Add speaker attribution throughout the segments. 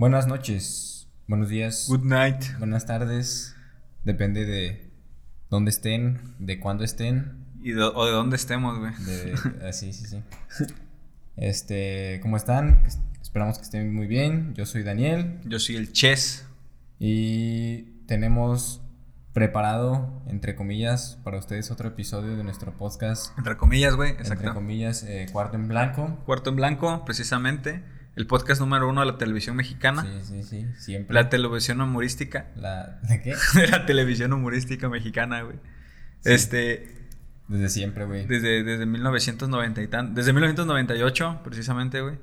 Speaker 1: Buenas noches, buenos días,
Speaker 2: Good night.
Speaker 1: buenas tardes. Depende de dónde estén, de cuándo estén.
Speaker 2: Y de- o de dónde estemos, güey.
Speaker 1: De, ah, sí, sí, sí. Este, ¿cómo están? Esperamos que estén muy bien. Yo soy Daniel
Speaker 2: Yo soy el Chess.
Speaker 1: y tenemos preparado, entre comillas, para ustedes otro episodio de nuestro podcast.
Speaker 2: Entre comillas, güey.
Speaker 1: Entre
Speaker 2: Exacto.
Speaker 1: comillas, eh, Cuarto en Blanco.
Speaker 2: Cuarto en Blanco, precisamente. El podcast número uno de la televisión mexicana.
Speaker 1: Sí, sí, sí, siempre.
Speaker 2: La televisión humorística.
Speaker 1: La- ¿De qué?
Speaker 2: de la televisión humorística mexicana, güey.
Speaker 1: Sí.
Speaker 2: Este.
Speaker 1: Desde siempre, güey.
Speaker 2: Desde, desde 1990 y tan. Desde 1998, precisamente, güey.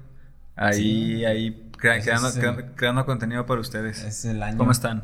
Speaker 2: Ahí,
Speaker 1: Sí.
Speaker 2: ahí crea- creando,
Speaker 1: el-
Speaker 2: creando contenido para ustedes.
Speaker 1: Es el año.
Speaker 2: ¿Cómo están?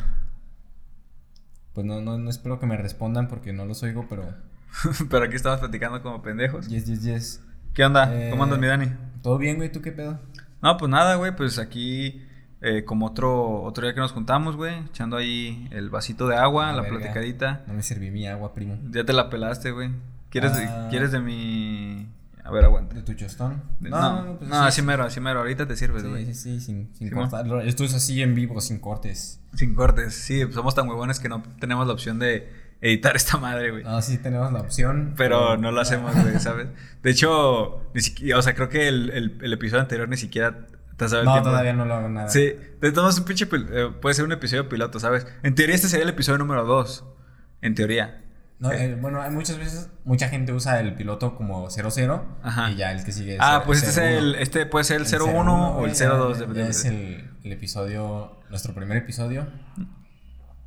Speaker 1: Pues no, no, no espero que me respondan porque no los oigo, pero.
Speaker 2: Pero aquí estamos platicando como pendejos.
Speaker 1: Yes, yes, yes.
Speaker 2: ¿Qué onda?
Speaker 1: Eh,
Speaker 2: ¿Cómo andas, mi Dani?
Speaker 1: ¿Todo bien, güey? ¿Tú qué pedo?
Speaker 2: No, pues nada, güey, pues aquí eh, como otro, otro día que nos juntamos, güey, echando ahí el vasito de agua, la
Speaker 1: verga.
Speaker 2: platicadita.
Speaker 1: No me serví mi agua, primo.
Speaker 2: Ya te la pelaste, güey. ¿Quieres, de-
Speaker 1: Ah.
Speaker 2: ¿Quieres de mi...? A ver, aguanta.
Speaker 1: ¿De tu chostón?
Speaker 2: De- No, no, así mero, así mero. Ahorita te sirves, güey.
Speaker 1: Sí, sí, sí, sin, sin
Speaker 2: Sí,
Speaker 1: cortar. Esto es así en vivo, sin cortes.
Speaker 2: Sin cortes. Sí, pues somos tan huevones que no tenemos la opción de editar esta madre, güey.
Speaker 1: No, sí tenemos la opción.
Speaker 2: Pero no lo hacemos, güey, ¿sabes? De hecho, ni siquiera, o sea, creo que el, el- el episodio anterior ni siquiera te has el
Speaker 1: No,
Speaker 2: tiempo.
Speaker 1: todavía no lo hago nada.
Speaker 2: Sí, te tomas un pinche. eh, puede ser un episodio piloto, ¿sabes? En teoría, este sería el episodio número 2. En teoría.
Speaker 1: No,
Speaker 2: Eh.
Speaker 1: eh, bueno, hay muchas veces, mucha gente usa el piloto como 00
Speaker 2: Ajá.
Speaker 1: y ya el que sigue es
Speaker 2: ah,
Speaker 1: el
Speaker 2: pues este, es
Speaker 1: 01.
Speaker 2: el, este puede ser el, 01,
Speaker 1: 01,
Speaker 2: o el
Speaker 1: güey, ya-
Speaker 2: 02.
Speaker 1: ya-
Speaker 2: de-
Speaker 1: ya
Speaker 2: de-
Speaker 1: es el, el episodio, nuestro primer episodio.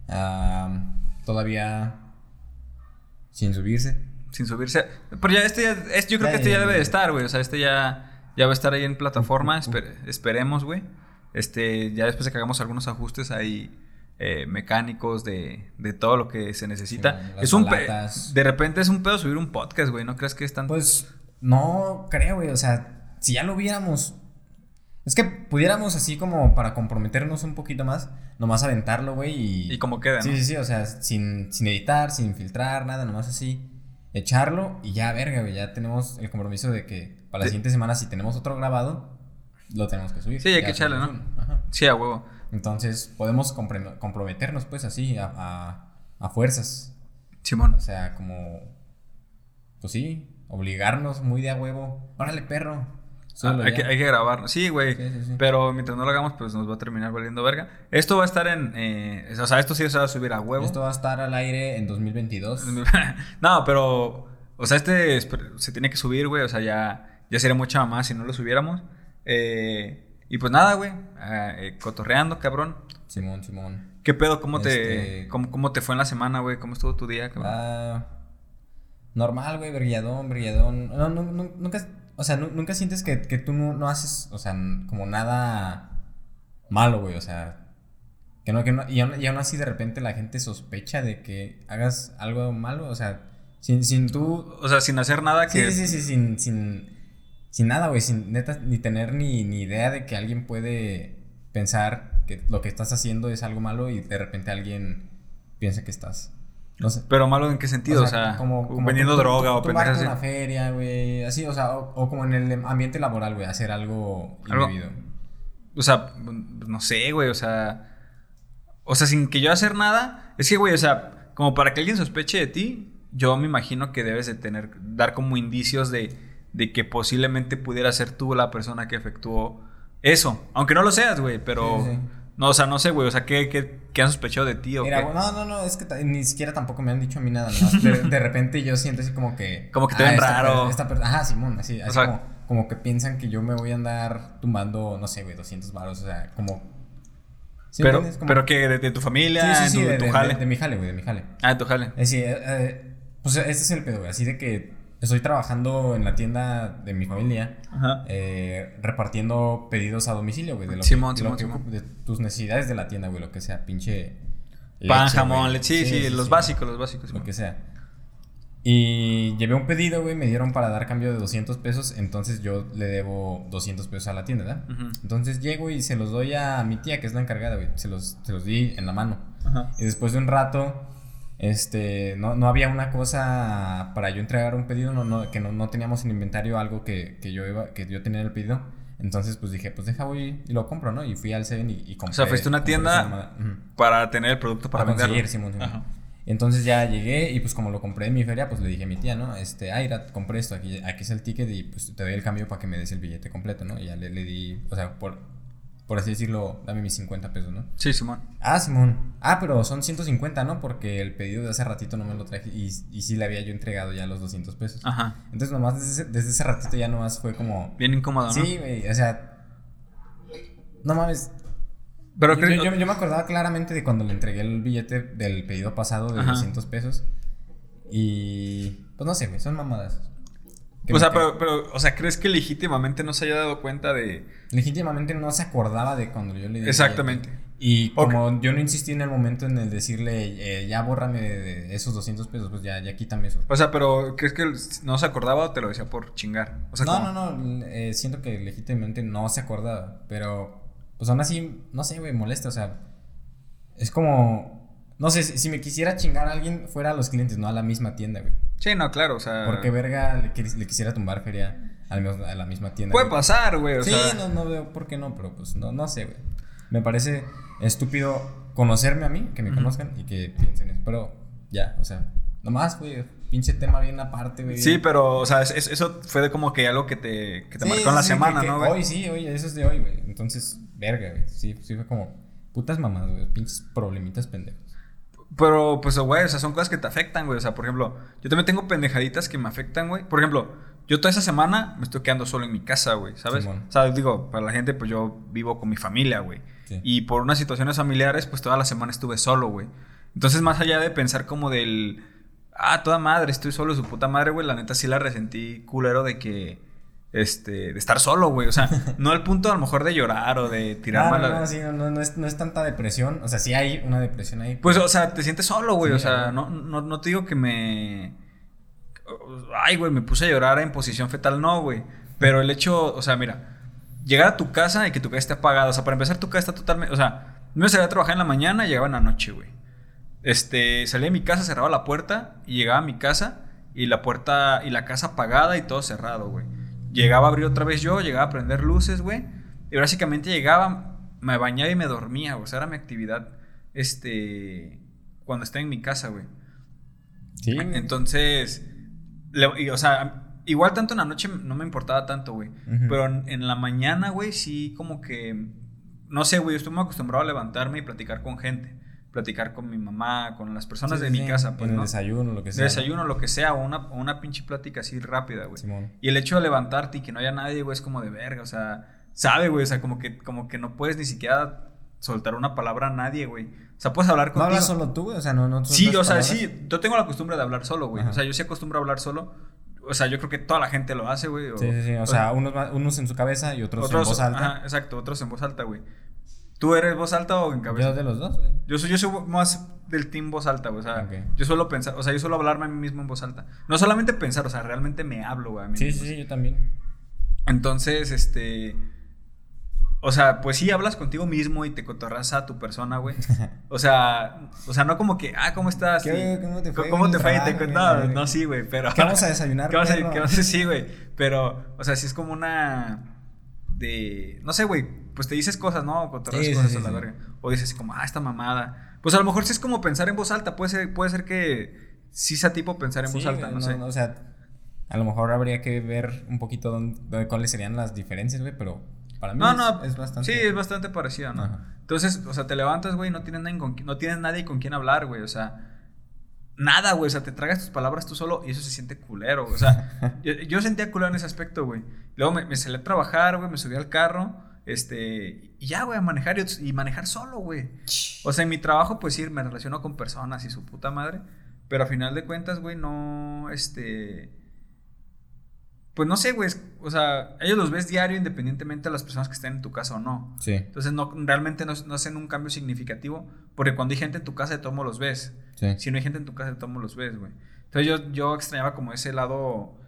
Speaker 1: Ah, todavía sin subirse.
Speaker 2: Sin subirse. Pero ya este ya. es- yo creo que este ya debe de estar, güey. O sea, este ya, ya va a estar ahí en plataforma. esper- esperemos, güey. Este, ya después de que hagamos algunos ajustes ahí. eh, mecánicos de, de todo lo que se necesita.
Speaker 1: Sí,
Speaker 2: es un
Speaker 1: palatas.
Speaker 2: De repente es un pedo subir un podcast, güey. ¿No crees que es tan.
Speaker 1: Pues no creo, güey. O sea, si ya lo viéramos. Es que pudiéramos así como para comprometernos un poquito más, nomás aventarlo, güey. Y,
Speaker 2: y como queda, ¿no?
Speaker 1: Sí, sí, sí. O sea, sin, sin editar, sin filtrar, nada, nomás así. Echarlo y ya, verga, güey. Ya tenemos el compromiso de que para la
Speaker 2: Sí.
Speaker 1: siguiente semana, si tenemos otro grabado, lo tenemos que subir.
Speaker 2: Sí, hay
Speaker 1: Ya
Speaker 2: que echarle,
Speaker 1: subimos
Speaker 2: ¿no?
Speaker 1: Ajá.
Speaker 2: Sí, a huevo.
Speaker 1: Entonces, podemos comprometernos, pues, así, a, a, a fuerzas.
Speaker 2: Simón.
Speaker 1: O sea, como. Pues sí, obligarnos muy de a huevo. Órale, perro.
Speaker 2: Ah, hay, que, hay que grabarlo. Sí, güey.
Speaker 1: Sí, sí, sí.
Speaker 2: Pero mientras no lo hagamos, pues nos va a terminar valiendo verga. Esto va a estar en. eh, o sea, esto sí se va a subir a huevo.
Speaker 1: Esto va a estar al aire en 2022.
Speaker 2: no, pero. O sea, este se tiene que subir, güey. O sea, ya, ya sería mucha más si no lo subiéramos. Eh, y pues nada, güey. ah, eh, cotorreando, cabrón.
Speaker 1: Simón, Simón.
Speaker 2: ¿Qué pedo? ¿Cómo te,
Speaker 1: Este-
Speaker 2: cómo, cómo te fue en la semana, güey? ¿Cómo estuvo tu día, cabrón?
Speaker 1: Ah, normal, güey, brilladón, brilladón. No, no, no, nunca. O sea, nu- nunca sientes que, que tú no, no haces, o sea, como nada malo, güey. O sea, que no, que no. Y aún, y aún así de repente la gente sospecha de que hagas algo malo. O sea, sin, sin tú
Speaker 2: O sea, sin hacer nada que.
Speaker 1: Sí, sí, sí, sin, sin, sin nada, güey, sin neta, ni tener ni, ni idea de que alguien puede pensar que lo que estás haciendo es algo malo y de repente alguien piensa que estás, no sé.
Speaker 2: Pero malo en qué sentido? O sea, vendiendo
Speaker 1: tú- tú-
Speaker 2: droga o pendejas así.
Speaker 1: una feria, güey, así, o sea, o, o como en el ambiente laboral, güey, hacer algo
Speaker 2: Algo-
Speaker 1: indebido.
Speaker 2: O sea, no sé, güey, o sea. O sea, sin que yo hacer nada. Es que, güey, o sea, como para que alguien sospeche de ti, yo me imagino que debes de tener, dar como indicios de, de que posiblemente pudiera ser tú la persona que efectuó eso. Aunque no lo seas, güey, pero.
Speaker 1: Sí, sí.
Speaker 2: No, o sea, no sé, güey, o sea, ¿qué, qué, qué han sospechado de ti o
Speaker 1: Mira,
Speaker 2: qué?
Speaker 1: no, no, no, es que ni siquiera tampoco me han dicho a mí nada, nomás de, de repente yo siento así como que...
Speaker 2: Como que te ven
Speaker 1: esta
Speaker 2: raro.
Speaker 1: esta ajá, Simón, así, así
Speaker 2: sea-
Speaker 1: como, como que piensan que yo me voy a andar tumbando, no sé, güey, 200 baros, o sea, como... ¿sí
Speaker 2: pero?
Speaker 1: Como-
Speaker 2: pero que de, de tu familia,
Speaker 1: Sí, sí, sí,
Speaker 2: tu,
Speaker 1: de,
Speaker 2: tu jale.
Speaker 1: de- mi jale, güey, de mi jale.
Speaker 2: Ah, de tu jale.
Speaker 1: Es decir, eh, eh, pues este es el pedo, güey, así de que estoy trabajando en la tienda de mi familia,
Speaker 2: Ajá.
Speaker 1: eh, repartiendo pedidos a domicilio, güey, de lo
Speaker 2: Simón,
Speaker 1: que, de, lo
Speaker 2: Simón,
Speaker 1: que
Speaker 2: Simón.
Speaker 1: de tus necesidades de la tienda, güey, lo que sea, pinche...
Speaker 2: Pan,
Speaker 1: leche,
Speaker 2: jamón, leche, sí, sí, los básicos, los básicos.
Speaker 1: Lo que sea. Y llevé un pedido, güey, me dieron para dar cambio de 200 pesos, entonces yo le debo 200 pesos a la tienda, ¿verdad? Entonces llego y se los doy a mi tía, que es la encargada, güey, se los, se los di en la mano.
Speaker 2: Ajá.
Speaker 1: Y después de un rato, este, no, no había una cosa para yo entregar un pedido, no, no, que no, no teníamos en inventario algo que, que yo iba, que yo tenía en el pedido. Entonces, pues dije, pues deja, voy y lo compro, ¿no? Y fui al Seven y, y compré.
Speaker 2: O sea, fuiste a una tienda. Para tener el producto para,
Speaker 1: Para conseguir,
Speaker 2: venderlo.
Speaker 1: Simón, Simón.
Speaker 2: Ajá.
Speaker 1: Entonces ya llegué y pues como lo compré en mi feria, pues le dije a mi tía, ¿no? Este, mira, compré esto, aquí, aquí es el ticket y pues te doy el cambio para que me des el billete completo, ¿no? Y ya le, le di, o sea, por, por así decirlo, dame mis 50 pesos, ¿no?
Speaker 2: Sí, Simón.
Speaker 1: Ah, Simón. Ah, pero son 150, ¿no? Porque el pedido de hace ratito no me lo traje y, y sí le había yo entregado ya los 200 pesos.
Speaker 2: Ajá.
Speaker 1: Entonces nomás desde, ese- desde ese ratito ya nomás fue como...
Speaker 2: Bien incómodo, ¿no?
Speaker 1: Sí, güey, o sea... No mames,
Speaker 2: Pero
Speaker 1: yo,
Speaker 2: creo-
Speaker 1: yo- yo me acordaba claramente de cuando le entregué el billete del pedido pasado de
Speaker 2: Ajá.
Speaker 1: 200 pesos. Y. Pues no sé, güey, son mamadas.
Speaker 2: O sea, pero, pero, o sea, ¿crees que legítimamente no se haya dado cuenta de.
Speaker 1: Legítimamente no se acordaba de cuando yo le di. el
Speaker 2: Exactamente.
Speaker 1: Y como yo no insistí en el momento en el decirle, eh, ya bórrame de, esos 200 pesos, pues ya, ya quítame eso.
Speaker 2: O sea, pero ¿crees que no se acordaba o te lo decía por chingar? O sea,
Speaker 1: no, no, no, eh, siento que legítimamente no se acordaba, pero pues aún así, no sé, güey, molesta, o sea, es como, no sé, si, si me quisiera chingar a alguien, fuera a los clientes, no a la misma tienda, güey.
Speaker 2: Sí, no, claro, o sea.
Speaker 1: Porque verga le, le quisiera tumbar feria a la misma tienda.
Speaker 2: Puede
Speaker 1: güey.
Speaker 2: pasar, güey, o
Speaker 1: sí,
Speaker 2: sea.
Speaker 1: no, no veo por qué no, pero pues no, no sé, güey. Me parece estúpido conocerme a mí, que me
Speaker 2: Ujú.
Speaker 1: conozcan y que piensen eso, pero ya, o sea, nomás, güey, pinche tema bien aparte, güey.
Speaker 2: Sí, pero, o sea, es- es- eso fue de como que algo que te, que te
Speaker 1: Sí,
Speaker 2: marcó en la
Speaker 1: sí,
Speaker 2: semana,
Speaker 1: que-
Speaker 2: ¿no, güey?
Speaker 1: Hoy sí, oye, eso es de hoy, güey. Entonces, verga, güey. Sí, sí fue como putas mamás, güey. Pinches problemitas pendejos.
Speaker 2: Pero, pues, güey, o sea, son cosas que te afectan, güey. O sea, por ejemplo, yo también tengo pendejaditas que me afectan, güey. Por ejemplo, yo toda esa semana me estoy quedando solo en mi casa, güey, ¿sabes? O sea, digo, para la gente, pues yo vivo con mi familia, güey.
Speaker 1: Sí.
Speaker 2: Y por unas situaciones familiares, pues toda la semana estuve solo, güey. Entonces, más allá de pensar como del. Ah, toda madre, estoy solo, su puta madre, güey. La neta sí la resentí culero de que. Este, de estar solo, güey. O sea, no al punto a lo mejor de llorar o de tirar
Speaker 1: No,
Speaker 2: mala-
Speaker 1: no, no, sí, no, no, no es, no es tanta depresión. O sea, sí hay una depresión ahí.
Speaker 2: Pues, o sea, te sientes solo, güey.
Speaker 1: Sí,
Speaker 2: o sea, no, no, no te digo que me. Ay, güey, me puse a llorar en posición fetal, no, güey. Pero el hecho, o sea, mira, llegar a tu casa y que tu casa esté apagada. O sea, para empezar, tu casa está totalmente. O sea, me salía a trabajar en la mañana y llegaba en la noche, güey. Este, salía de mi casa, cerraba la puerta y llegaba a mi casa y la puerta y la casa apagada y todo cerrado, güey. Llegaba a abrir otra vez yo, llegaba a prender luces, güey. Y básicamente llegaba, me bañaba y me dormía. O sea, era mi actividad, este, cuando estaba en mi casa, güey.
Speaker 1: sí.
Speaker 2: Entonces, le- y, o sea, igual tanto en la noche no me importaba tanto, güey. Pero en, en la mañana, güey, sí como que, no sé, güey, yo estoy muy acostumbrado a levantarme y platicar con gente. Platicar con mi mamá, con las personas
Speaker 1: Sí,
Speaker 2: de
Speaker 1: sí,
Speaker 2: mi casa, pues,
Speaker 1: En el
Speaker 2: ¿no?
Speaker 1: desayuno, lo que sea. ¿no?
Speaker 2: desayuno, lo que sea, o una, pinche plática así rápida, güey.
Speaker 1: Simón.
Speaker 2: Y el hecho de levantarte y que no haya nadie, güey, es como de verga, o sea, sabe, güey, o sea, como que, como que no puedes ni siquiera soltar una palabra a nadie, güey. O sea, puedes hablar
Speaker 1: ¿No
Speaker 2: contigo.
Speaker 1: hablas solo tú, güey? O sea, no, no
Speaker 2: Sí, o sea,
Speaker 1: palabras?
Speaker 2: sí, yo tengo la costumbre de hablar solo, güey.
Speaker 1: Ajá.
Speaker 2: O sea, yo sí acostumbro a hablar solo. O sea, yo creo que toda la gente lo hace, güey. o-
Speaker 1: Sí, sí, sí. O sea, unos, ma- unos en su cabeza y otros, en voz alta.
Speaker 2: Ajá, exacto, otros en voz alta, güey. ¿Tú eres voz alta o en cabeza?
Speaker 1: Yo de los dos, güey.
Speaker 2: Yo soy, yo soy más del team voz alta, güey. O sea, yo suelo pensar, o sea, yo suelo hablarme a mí mismo en voz alta. No solamente pensar, o sea, realmente me hablo, güey. a mí
Speaker 1: Sí,
Speaker 2: mismo.
Speaker 1: sí, sí, yo también.
Speaker 2: Entonces, este. O sea, pues sí hablas contigo mismo y te cotorras a tu persona, güey. O sea, o sea, no como que, ah, ¿cómo estás?
Speaker 1: ¿Qué- cómo te fue
Speaker 2: ¿Cómo te fue? Y te
Speaker 1: trabajo,
Speaker 2: cu-
Speaker 1: güey?
Speaker 2: no, no, sí, güey, pero.
Speaker 1: ¿Qué vamos a desayunar,
Speaker 2: ¿Qué vamos a, qué vamos a- sí, güey. Pero, o sea, sí es como una. De. No sé, güey. Pues te dices cosas, ¿no? Cotorras
Speaker 1: Sí,
Speaker 2: cosas
Speaker 1: sí,
Speaker 2: a la
Speaker 1: sí.
Speaker 2: verga. O dices como, ah, esta mamada. Pues a lo mejor sí es como pensar en voz alta. Puede ser, puede ser que sí sea tipo pensar en voz alta,
Speaker 1: güey,
Speaker 2: no, sé.
Speaker 1: o sea, a lo mejor habría que ver un poquito dónde, dónde- cuáles serían las diferencias, güey, pero para mí
Speaker 2: No,
Speaker 1: es,
Speaker 2: no,
Speaker 1: es bastante.
Speaker 2: Sí, es bastante parecido, ¿no?
Speaker 1: Ajá.
Speaker 2: Entonces, o sea, te levantas, güey, no tienes nadie con, no tienes nadie con quien hablar, güey, o sea, nada, güey, o sea, te tragas tus palabras tú solo y eso se siente culero, güey, o sea, yo, yo sentía culero en ese aspecto, güey. Luego me, me salí a trabajar, güey, me subí al carro, este, y ya, güey, a manejar y, y manejar solo, güey. O sea, en mi trabajo, pues sí, me relaciono con personas y su puta madre, pero a final de cuentas, güey, no, este... Pues no sé, güey, o sea, ellos los ves diario independientemente de las personas que estén en tu casa o no.
Speaker 1: Sí,
Speaker 2: Entonces no, realmente no, no hacen un cambio significativo porque cuando hay gente en tu casa de todos modos los ves.
Speaker 1: sí.
Speaker 2: Si no hay gente en tu casa de todos modos los ves, güey. Entonces yo, yo extrañaba como ese lado,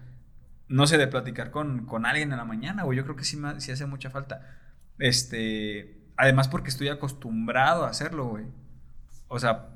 Speaker 2: no sé, de platicar con, con alguien en la mañana, güey. Yo creo que sí, me- sí hace mucha falta. Este, además porque estoy acostumbrado a hacerlo, güey. O sea,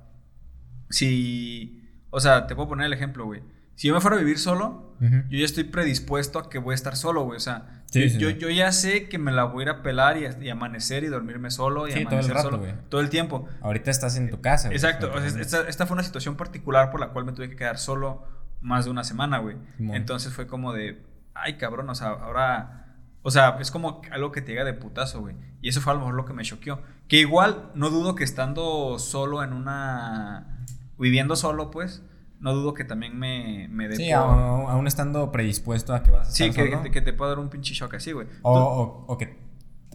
Speaker 2: si, o sea, te puedo poner el ejemplo, güey. Si yo me fuera a vivir solo, yo ya estoy predispuesto a que voy a estar solo, güey. O sea,
Speaker 1: Sí,
Speaker 2: yo,
Speaker 1: sí,
Speaker 2: yo,
Speaker 1: sí.
Speaker 2: yo ya sé que me la voy a ir a pelar y, y amanecer y dormirme solo y
Speaker 1: Sí, todo el
Speaker 2: amanecer
Speaker 1: rato,
Speaker 2: solo todo el tiempo.
Speaker 1: Ahorita estás en tu casa, güey.
Speaker 2: Exacto, o sea,
Speaker 1: Entonces,
Speaker 2: esta, esta fue una situación particular por la cual me tuve que quedar solo más de una semana, güey. Entonces fue como de, ay, cabrón, o sea, ahora, o sea, es como algo que te llega de putazo, güey. Y eso fue a lo mejor lo que me choqueó. Que igual, no dudo que estando solo en una, viviendo solo, pues, no dudo que también me, me dé
Speaker 1: Sí,
Speaker 2: por-
Speaker 1: aún, aún estando predispuesto a que vas a
Speaker 2: Sí,
Speaker 1: estar
Speaker 2: que,
Speaker 1: solo.
Speaker 2: que, te pueda dar un pinche shock así, güey.
Speaker 1: O, o, o que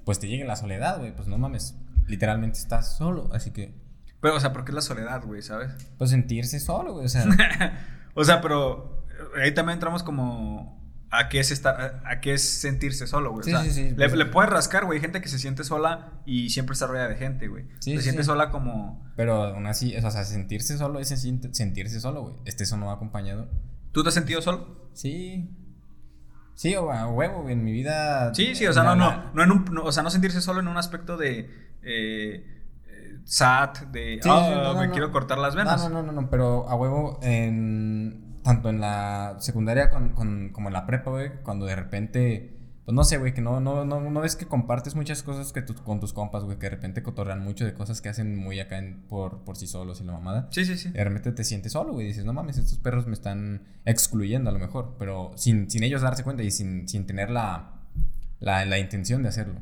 Speaker 1: pues te llegue la soledad, güey. Pues no mames. Literalmente estás solo. Así que,
Speaker 2: Pero, o sea, porque es la soledad, güey, ¿sabes?
Speaker 1: pues sentirse solo, güey. O sea,
Speaker 2: o sea, pero eh, ahí también entramos como a qué es estar, a, qué es sentirse solo, güey.
Speaker 1: Sí,
Speaker 2: o sea,
Speaker 1: sí, sí,
Speaker 2: le, le puedes rascar, güey, hay gente que se siente sola y siempre está rodeada de gente, güey.
Speaker 1: Sí,
Speaker 2: se
Speaker 1: sí,
Speaker 2: siente
Speaker 1: sí.
Speaker 2: sola como
Speaker 1: pero aún así, o sea, sentirse solo es senti- sentirse solo, güey. Este eso no acompañado.
Speaker 2: ¿Tú te has sentido solo?
Speaker 1: Sí. Sí, o a huevo, güey. En mi vida.
Speaker 2: Sí, sí, o sea, no, no, no en un, no, o sea, no sentirse solo en un aspecto de eh, eh, sad, de
Speaker 1: Sí,
Speaker 2: "Ah,
Speaker 1: sí, no,
Speaker 2: me
Speaker 1: no.
Speaker 2: quiero cortar las venas.
Speaker 1: no, no, no, no, pero a huevo en tanto en la secundaria con, con- como en la prepa, güey, cuando de repente pues no sé, güey, que no no no no ves que compartes muchas cosas que tus- con tus compas, güey, que de repente cotorrean mucho de cosas que hacen muy acá en- por por sí solos y la mamada.
Speaker 2: Sí, sí, sí.
Speaker 1: De repente te sientes solo, güey, dices, "No mames, estos perros me están excluyendo a lo mejor", pero sin sin ellos darse cuenta y sin sin tener la la, la intención de hacerlo.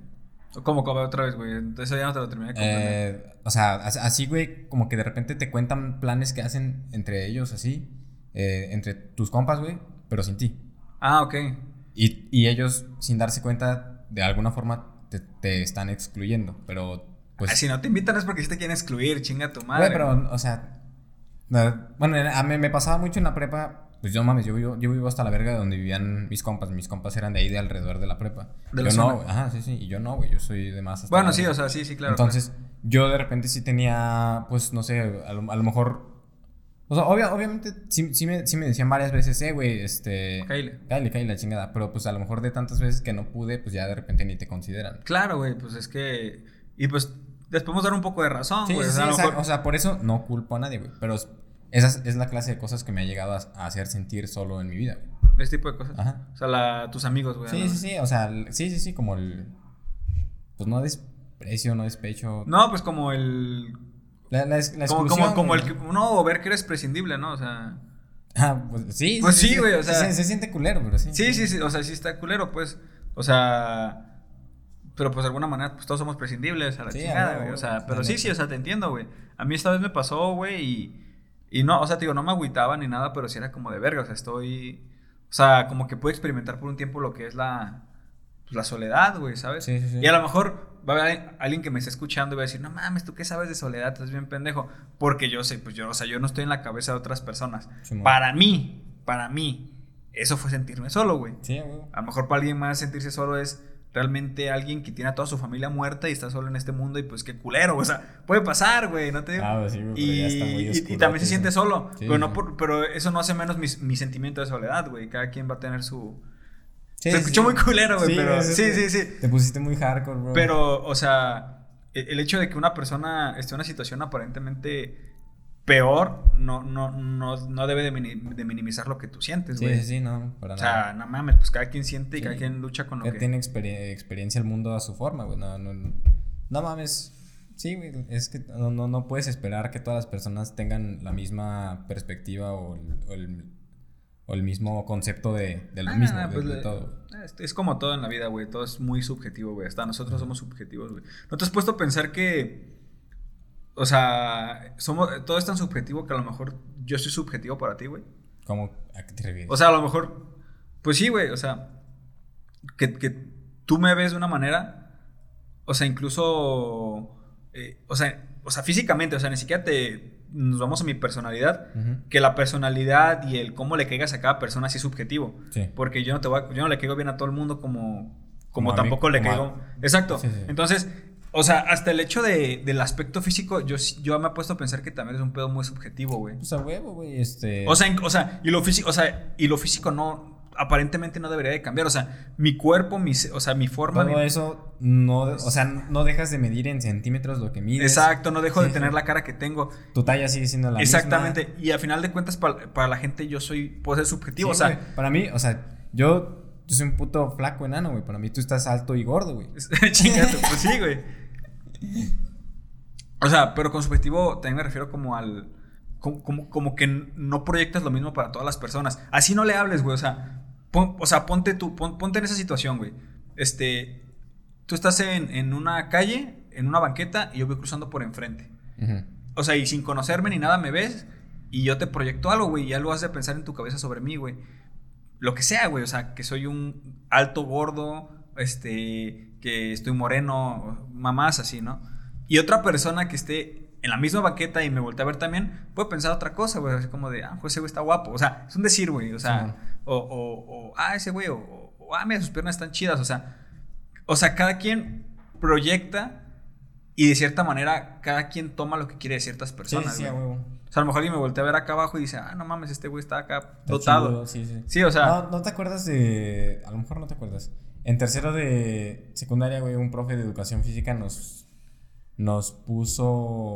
Speaker 2: ¿Cómo, cómo otra vez, güey? Entonces ya no te lo terminé de comprender.
Speaker 1: Eh, o sea, as- así, güey, como que de repente te cuentan planes que hacen entre ellos, así, eh, entre tus compas, güey, pero sin ti.
Speaker 2: ah, ok.
Speaker 1: Y, y ellos, sin darse cuenta, de alguna forma te, te están excluyendo, pero pues...
Speaker 2: Ah, si no te invitan es porque sí te quieren excluir, chinga tu madre.
Speaker 1: Güey, pero, o sea, no, bueno, a mí me pasaba mucho en la prepa, pues yo mames, yo vivo, yo vivo hasta la verga de donde vivían mis compas, mis compas eran de ahí, de alrededor de la prepa.
Speaker 2: De
Speaker 1: yo no, güey, ajá, sí, sí, y yo no, güey, yo soy de más hasta
Speaker 2: Bueno, sí, o sea, sí, sí, claro.
Speaker 1: Entonces, yo de repente sí tenía, pues, no sé, a lo, a lo mejor... O sea, obvia- obviamente sí, sí me, sí me decían varias veces, eh, güey, este...
Speaker 2: Cáile.
Speaker 1: Cáile, cáile, la chingada. Pero pues a lo mejor de tantas veces que no pude, pues ya de repente ni te consideran.
Speaker 2: Claro, güey, pues es que. Y pues les podemos dar un poco de razón, güey.
Speaker 1: sí,
Speaker 2: o sea, mejor-
Speaker 1: o sea, por eso no culpo a nadie, güey. Pero es- esa es, la clase de cosas que me ha llegado a, hacer sentir solo en mi vida, güey.
Speaker 2: ese tipo de cosas.
Speaker 1: Ajá.
Speaker 2: O sea, la, tus amigos, güey.
Speaker 1: Sí,
Speaker 2: ¿no?
Speaker 1: sí, sí, o sea, sí, sí, sí, como el... Pues no desprecio, no despecho.
Speaker 2: No, pues como el.
Speaker 1: La, la, es- la
Speaker 2: Como, como, como el que. No, ver que eres prescindible, ¿no? O sea.
Speaker 1: Ah, pues sí.
Speaker 2: Pues sí, güey, o
Speaker 1: se-
Speaker 2: sea-
Speaker 1: Se, se siente culero, pero sí.
Speaker 2: Sí, sí, sí. O sea, sí está culero, pues. O sea. Pero pues de alguna manera, pues todos somos prescindibles a la
Speaker 1: Sí,
Speaker 2: chingada, güey. O sea, pero sí, sí, o sea, te entiendo, güey. A mí esta vez me pasó, güey, y. Y no, o sea, te digo, no me agüitaba ni nada, pero sí era como de verga. O sea, estoy. O sea, como que puedo experimentar por un tiempo lo que es la. Pues la soledad, güey, ¿sabes?
Speaker 1: Sí, sí, sí.
Speaker 2: Y a lo mejor va a haber alguien que me esté escuchando y va a decir, no mames, ¿tú qué sabes de soledad? Estás bien pendejo. Porque yo sé, pues yo, o sea, yo no estoy en la cabeza de otras personas.
Speaker 1: Simón.
Speaker 2: para mí, para mí, eso fue sentirme solo, güey.
Speaker 1: Sí, güey.
Speaker 2: A lo mejor para alguien más sentirse solo es realmente alguien que tiene a toda su familia muerta y está solo en este mundo y pues qué culero, o sea, puede pasar, güey, no te digo.
Speaker 1: Ah, pues sí, pero
Speaker 2: y,
Speaker 1: ya está muy
Speaker 2: y- y también se siente solo,
Speaker 1: Sí,
Speaker 2: pero, no
Speaker 1: sí.
Speaker 2: por- pero eso no hace menos mi, mi sentimiento de soledad, güey. Cada quien va a tener su...
Speaker 1: Sí,
Speaker 2: se escuchó
Speaker 1: sí.
Speaker 2: muy culero, güey, pero
Speaker 1: sí,
Speaker 2: sí, sí, sí.
Speaker 1: Te pusiste muy hardcore, bro.
Speaker 2: Pero, o sea, e- el hecho de que una persona esté en una situación aparentemente peor no, no, no, no debe de, mini- de minimizar lo que tú sientes, güey.
Speaker 1: sí, sí, no, para
Speaker 2: O
Speaker 1: nada.
Speaker 2: sea, no mames, pues cada quien siente y cada quien lucha con lo
Speaker 1: Ya
Speaker 2: que...
Speaker 1: tiene experie- experiencia el mundo a su forma, güey. No, no, no mames. Sí, güey. Es que no, no, no puedes esperar que todas las personas tengan la misma perspectiva o el, o el, o el mismo concepto de, de lo
Speaker 2: Ah,
Speaker 1: mismo, de,
Speaker 2: pues
Speaker 1: de todo.
Speaker 2: Es, es como todo en la vida, güey. Todo es muy subjetivo, güey. Hasta nosotros somos subjetivos, güey. ¿No te has puesto a pensar que... O sea, somos, todo es tan subjetivo que a lo mejor yo soy subjetivo para ti, güey.
Speaker 1: ¿Cómo? ¿A qué te refieres?
Speaker 2: O sea, a lo mejor... Pues sí, güey. O sea, que, que tú me ves de una manera... O sea, incluso... eh, o, sea, o sea, físicamente, o sea, ni siquiera te... Nos vamos a mi personalidad. Que la personalidad y el cómo le caigas a cada persona sí es subjetivo.
Speaker 1: Sí.
Speaker 2: Porque yo no te voy a- yo no le caigo bien a todo el mundo como, como,
Speaker 1: Como a mí,
Speaker 2: tampoco le
Speaker 1: como a-
Speaker 2: caigo. Exacto.
Speaker 1: Sí, sí.
Speaker 2: Entonces, o sea, hasta el hecho de, del aspecto físico, yo, yo me he puesto a pensar que también es un pedo muy subjetivo, güey.
Speaker 1: Pues a huevo, güey. Este.
Speaker 2: O sea, en- o sea, y lo físico, o sea, y lo físico no, aparentemente no debería de cambiar. O sea, mi cuerpo, mi, o sea, mi forma.
Speaker 1: todo
Speaker 2: mi-
Speaker 1: eso no. O sea, no dejas de medir en centímetros lo que mides.
Speaker 2: exacto, no dejo de tener la cara que tengo.
Speaker 1: Tu talla sigue siendo la
Speaker 2: Exactamente.
Speaker 1: misma.
Speaker 2: Y al final de cuentas, pa- para, la gente, yo soy, puedo ser subjetivo.
Speaker 1: Sí,
Speaker 2: o sea,
Speaker 1: güey. para mí, o sea, yo yo soy un puto flaco enano, güey. Para mí tú estás alto y gordo, güey.
Speaker 2: Chingate, pues sí, güey. O sea, pero con subjetivo también me refiero como al. Como, como, que no proyectas lo mismo para todas las personas. Así no le hables, güey. O sea, o sea ponte tú, ponte en esa situación, güey. Este. Tú estás en, en, una calle, en una banqueta, y yo voy cruzando por enfrente. O sea, y sin conocerme ni nada me ves, y yo te proyecto algo, güey, y ya lo haces de pensar en tu cabeza sobre mí, güey. Lo que sea, güey. O sea, que soy un alto gordo, este. Que estoy moreno, mamás así, ¿no? Y otra persona que esté en la misma baqueta y me voltea a ver también, puede pensar otra cosa, güey. Así como de, ah, pues ese güey está guapo. O sea, es un decir, güey. O sea, o, o, o, ah, ese güey, o, o, ah, mira, sus piernas están chidas. O sea, o sea, cada quien proyecta y de cierta manera cada quien toma lo que quiere de ciertas personas. Sí, sí, güey. O sea, a lo mejor alguien me voltea a ver acá abajo y dice, ah, no mames, este güey está acá dotado. sí, sí. Sí, o sea.
Speaker 1: No, no te acuerdas de. A lo mejor no te acuerdas. En tercero de secundaria, güey, un profe de educación física nos nos puso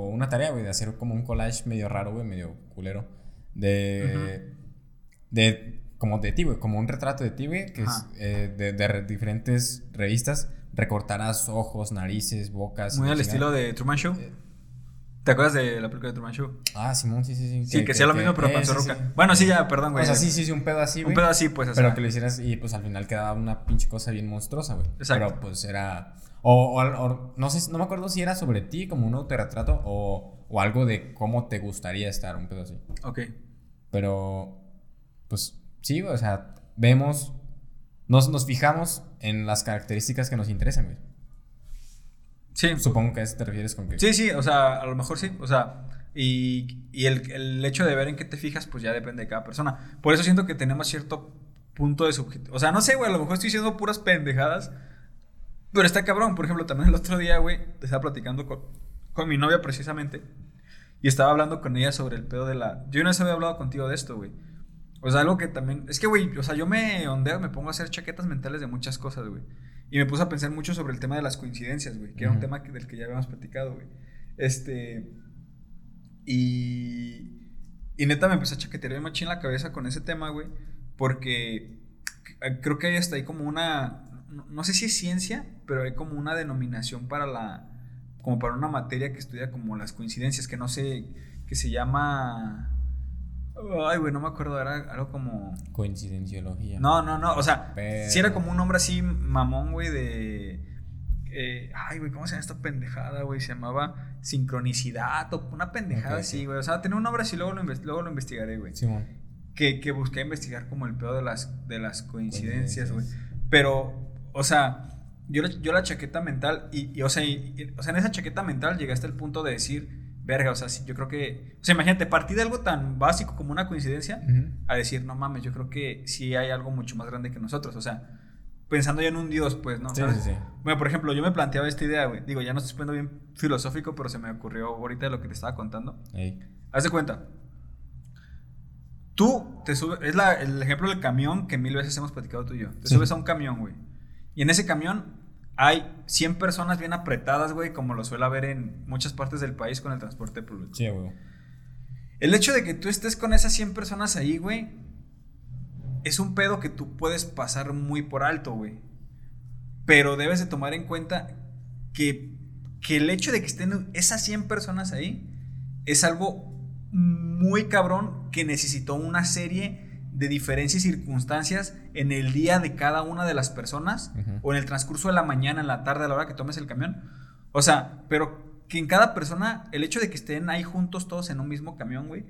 Speaker 1: una tarea, güey, de hacer como un collage medio raro, güey, medio culero. De. De. Como de ti, güey, como un retrato de ti, güey, que es eh, de, diferentes revistas. Recortarás ojos, narices, bocas.
Speaker 2: Muy al estilo de Truman Show. Eh, ¿Te acuerdas de la película de Truman Show?
Speaker 1: Ah, Simón, sí, sí,
Speaker 2: sí. Sí, que, sea lo mismo, pero eh, panzorruca. Bueno, sí, ya, perdón, güey.
Speaker 1: O sea, sí, sí, sí, un pedo así, güey.
Speaker 2: Un pedo así, pues,
Speaker 1: Pero que lo hicieras y pues al final quedaba una pinche cosa bien monstruosa, güey. Exacto. Pero pues era o, o, no sé, no me acuerdo si era sobre ti, como un autorretrato, o, o algo de cómo te gustaría estar, un pedo así.
Speaker 2: Ok.
Speaker 1: Pero, pues sí, o sea, vemos, nos, nos fijamos en las características que nos interesan, güey.
Speaker 2: Sí.
Speaker 1: Supongo que a eso te refieres con que...
Speaker 2: Sí, sí, o sea, a lo mejor sí, o sea, y, y el, el, hecho de ver en qué te fijas, pues ya depende de cada persona. Por eso siento que tenemos cierto punto de subjetivo. O sea, no sé, güey, a lo mejor estoy diciendo puras pendejadas, pero está cabrón, por ejemplo, también el otro día, güey, estaba platicando con, con mi novia precisamente. Y estaba hablando con ella sobre el pedo de la. Yo no había hablado contigo de esto, güey. O sea, algo que también. Es que, güey, o sea, yo me ondeo, me pongo a hacer chaquetas mentales de muchas cosas, güey. Y me puse a pensar mucho sobre el tema de las coincidencias, güey. Que era un tema del que ya habíamos platicado, güey. Este. Y. Y neta me empecé a chaquetear machín la cabeza con ese tema, güey. Porque creo que hay hasta ahí como una no, sé si es ciencia, pero hay como una denominación para la, como para una materia que estudia como las coincidencias, que no sé, que se llama... Ay, güey, no me acuerdo, era algo como...
Speaker 1: Coincidenciología.
Speaker 2: No, no, no, o sea, si era como un nombre así mamón, güey, de... Eh, ay, güey, ¿cómo se llama esta pendejada, güey? Se llamaba sincronicidad o una pendejada así, güey. O sea, tenía un nombre así, luego lo, luego lo investigaré, güey. Sí, que, que busqué investigar como el peor de las, de las coincidencias, güey. Pero o sea, yo, yo la chaqueta mental, y, o, sea, o sea, en esa chaqueta mental llegaste al punto de decir, verga, o sea, yo creo que, o sea, imagínate, partí de algo tan básico como una coincidencia, a decir, no mames, yo creo que sí hay algo mucho más grande que nosotros, o sea, pensando ya en un Dios, pues, ¿no? Sí, sí, sí. Bueno, por ejemplo, yo me planteaba esta idea, güey, digo, ya no estoy poniendo bien filosófico, pero se me ocurrió ahorita lo que te estaba contando. Haz de cuenta. Tú te subes, es la, el ejemplo del camión que mil veces hemos platicado tú y yo. Te subes a un camión, güey y en ese camión hay 100 personas bien apretadas, güey, como lo suele haber en muchas partes del país con el transporte público.
Speaker 1: Sí, güey.
Speaker 2: El hecho de que tú estés con esas 100 personas ahí, güey, es un pedo que tú puedes pasar muy por alto, güey. Pero debes de tomar en cuenta que, que el hecho de que estén esas 100 personas ahí es algo muy cabrón que necesitó una serie de diferencias y circunstancias en el día de cada una de las personas o en el transcurso de la mañana, en la tarde, a la hora que tomes el camión. O sea, pero que en cada persona, el hecho de que estén ahí juntos todos en un mismo camión, güey,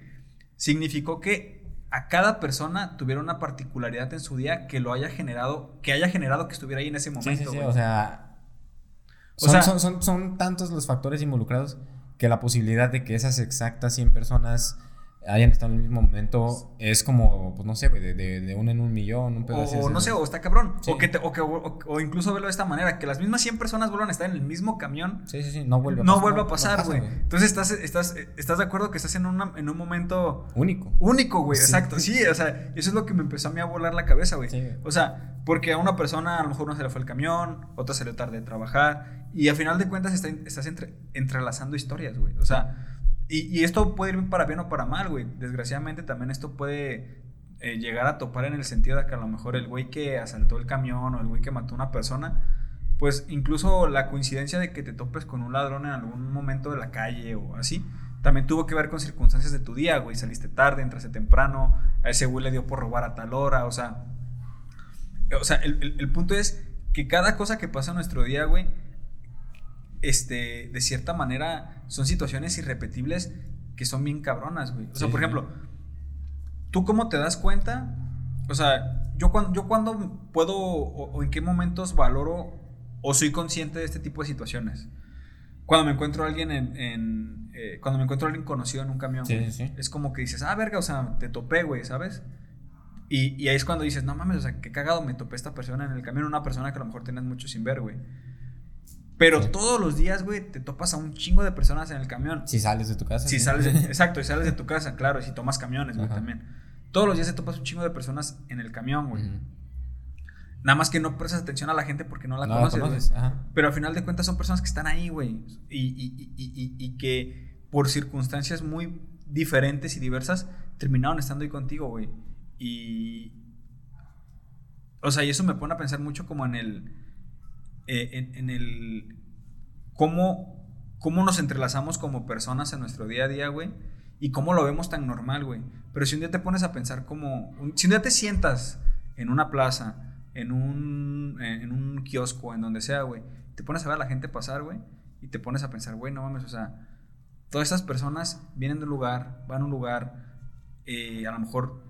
Speaker 2: significó que a cada persona tuviera una particularidad en su día que lo haya generado, que haya generado que estuviera ahí en ese momento.
Speaker 1: Sí, sí, o sea... Son, son, son tantos los factores involucrados que la posibilidad de que esas exactas 100 personas hayan estado en el mismo momento es como, pues no sé, güey, de, de, de uno en un millón, un
Speaker 2: pedazo. O, no sé, o está cabrón. O, que o, que, o, incluso verlo de esta manera, que las mismas 100 personas vuelvan a estar en el mismo camión.
Speaker 1: Sí, sí, sí, no vuelve
Speaker 2: a no pasar. Vuelve a pasar, güey. Entonces estás, estás, estás de acuerdo que estás en, una, en un momento...
Speaker 1: Único.
Speaker 2: Único, güey, exacto. Sí, o sea, eso es lo que me empezó a mí a volar la cabeza, güey. O sea, porque a una persona a lo mejor no se le fue el camión, otra salió tarde de trabajar, y a final de cuentas estás entre, entrelazando historias, güey. O sea... Y, esto puede ir para bien o para mal, güey. Desgraciadamente también esto puede eh, llegar a topar en el sentido de que a lo mejor el güey que asaltó el camión o el güey que mató a una persona, pues incluso la coincidencia de que te topes con un ladrón en algún momento de la calle o así, también tuvo que ver con circunstancias de tu día, güey. Saliste tarde, entraste temprano, a ese güey le dio por robar a tal hora, o sea. O sea, el, punto es que cada cosa que pasa en nuestro día, güey, este, de cierta manera, son situaciones irrepetibles que son bien cabronas, güey. O sea, por ejemplo, ¿tú cómo te das cuenta? O sea, yo cuando, yo cuando puedo o en qué momentos valoro o soy consciente de este tipo de situaciones cuando me encuentro a alguien en, eh, cuando me encuentro a alguien conocido en un camión, es como que dices, ah, verga, o sea, te topé, güey, ¿sabes? Y, ahí es cuando dices, no mames, o sea, qué cagado me topé esta persona en el camión, una persona que a lo mejor tienes mucho sin ver, güey. Pero todos los días, güey, te topas a un chingo de personas en el camión.
Speaker 1: Si sales de tu casa.
Speaker 2: Si sales, exacto, si sales de tu casa, claro, y si tomas camiones, güey, también. Todos los días te topas un chingo de personas en el camión, güey. Nada más que no prestas atención a la gente porque no la conoces. Pero al final de cuentas son personas que están ahí, güey. Y, que por circunstancias muy diferentes y diversas terminaron estando ahí contigo, güey. Y. O sea, y eso me pone a pensar mucho como en el. Eh, en, el. Cómo, cómo nos entrelazamos como personas en nuestro día a día, güey. Y cómo lo vemos tan normal, güey. Pero si un día te pones a pensar como. Si un día te sientas en una plaza en un, en un kiosco, en donde sea, güey, te pones a ver a la gente pasar, güey, y te pones a pensar, güey, no mames, o sea, todas estas personas vienen de un lugar, van a un lugar, eh, a lo mejor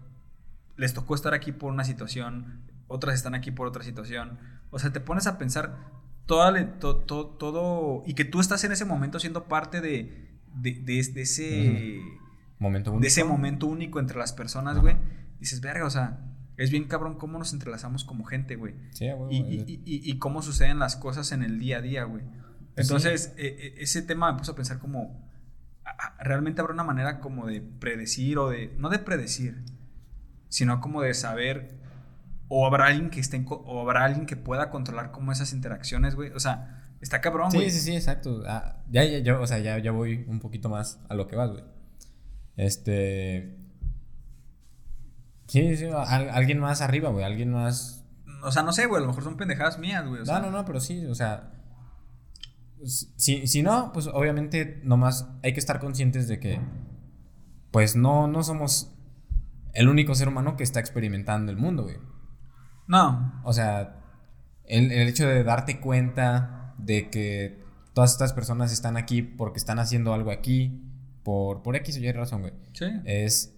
Speaker 2: les tocó estar aquí por una situación, otras están aquí por otra situación, o sea, te pones a pensar toda, todo, y que tú estás en ese momento siendo parte de, de, ese...
Speaker 1: Momento único.
Speaker 2: De ese momento único entre las personas, güey. Dices, verga, o sea, es bien cabrón cómo nos entrelazamos como gente, güey. Sí, güey. Y, y, cómo suceden las cosas en el día a día, güey. Entonces, e, e, ese tema me puso a pensar como, ¿realmente habrá una manera como de predecir o de, no de predecir, sino como de saber, o habrá alguien que esté, o habrá alguien que pueda controlar como esas interacciones, güey? O sea, está cabrón, güey.
Speaker 1: Sí, sí, sí, exacto. Ah, ya, ya, ya, o sea, ya, ya voy un poquito más a lo que vas, güey. Este, Sí, sí, alguien más arriba, güey, alguien más...
Speaker 2: O sea, no sé, güey, a lo mejor son pendejadas mías, güey.
Speaker 1: no, no, no, pero sí, o sea... Si, si no, pues obviamente nomás hay que estar conscientes de que, pues no, no somos el único ser humano que está experimentando el mundo, güey.
Speaker 2: No.
Speaker 1: O sea, el, el, hecho de darte cuenta de que todas estas personas están aquí porque están haciendo algo aquí, por, por X o Y razón, güey.
Speaker 2: Sí.
Speaker 1: Es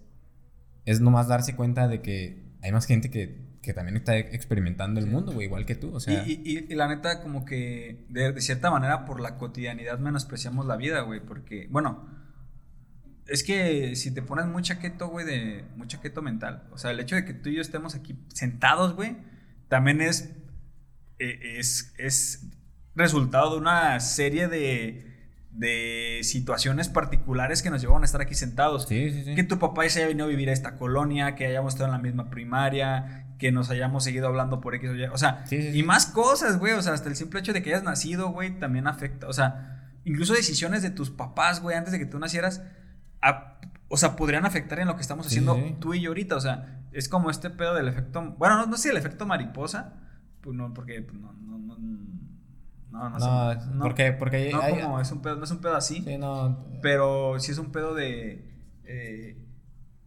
Speaker 1: es nomás darse cuenta de que hay más gente que, que también está experimentando el mundo, güey, igual que tú, o sea...
Speaker 2: Y, y, la neta, como que de, cierta manera por la cotidianidad menospreciamos la vida, güey, porque, bueno, es que si te pones muy chaqueto, güey, de... muy chaqueto mental, o sea, el hecho de que tú y yo estemos aquí sentados, güey, también es... E, es, es resultado de una serie de de situaciones particulares que nos llevaban a estar aquí sentados. Que tu papá se haya venido a vivir a esta colonia, que hayamos estado en la misma primaria, que nos hayamos seguido hablando por X o Y. O sea, y más cosas, güey. O sea, hasta el simple hecho de que hayas nacido, güey, también afecta. O sea, incluso decisiones de tus papás, güey, antes de que tú nacieras, o sea, podrían afectar en lo que estamos haciendo tú y yo ahorita. O sea, es como este pedo del efecto. Bueno, no, no sé el efecto mariposa. Pues no, porque pues, no, no, no no, no, no,
Speaker 1: no porque, porque
Speaker 2: no, como es un pedo, no es un pedo así.
Speaker 1: Sí, no.
Speaker 2: Pero sí es un pedo de. Eh,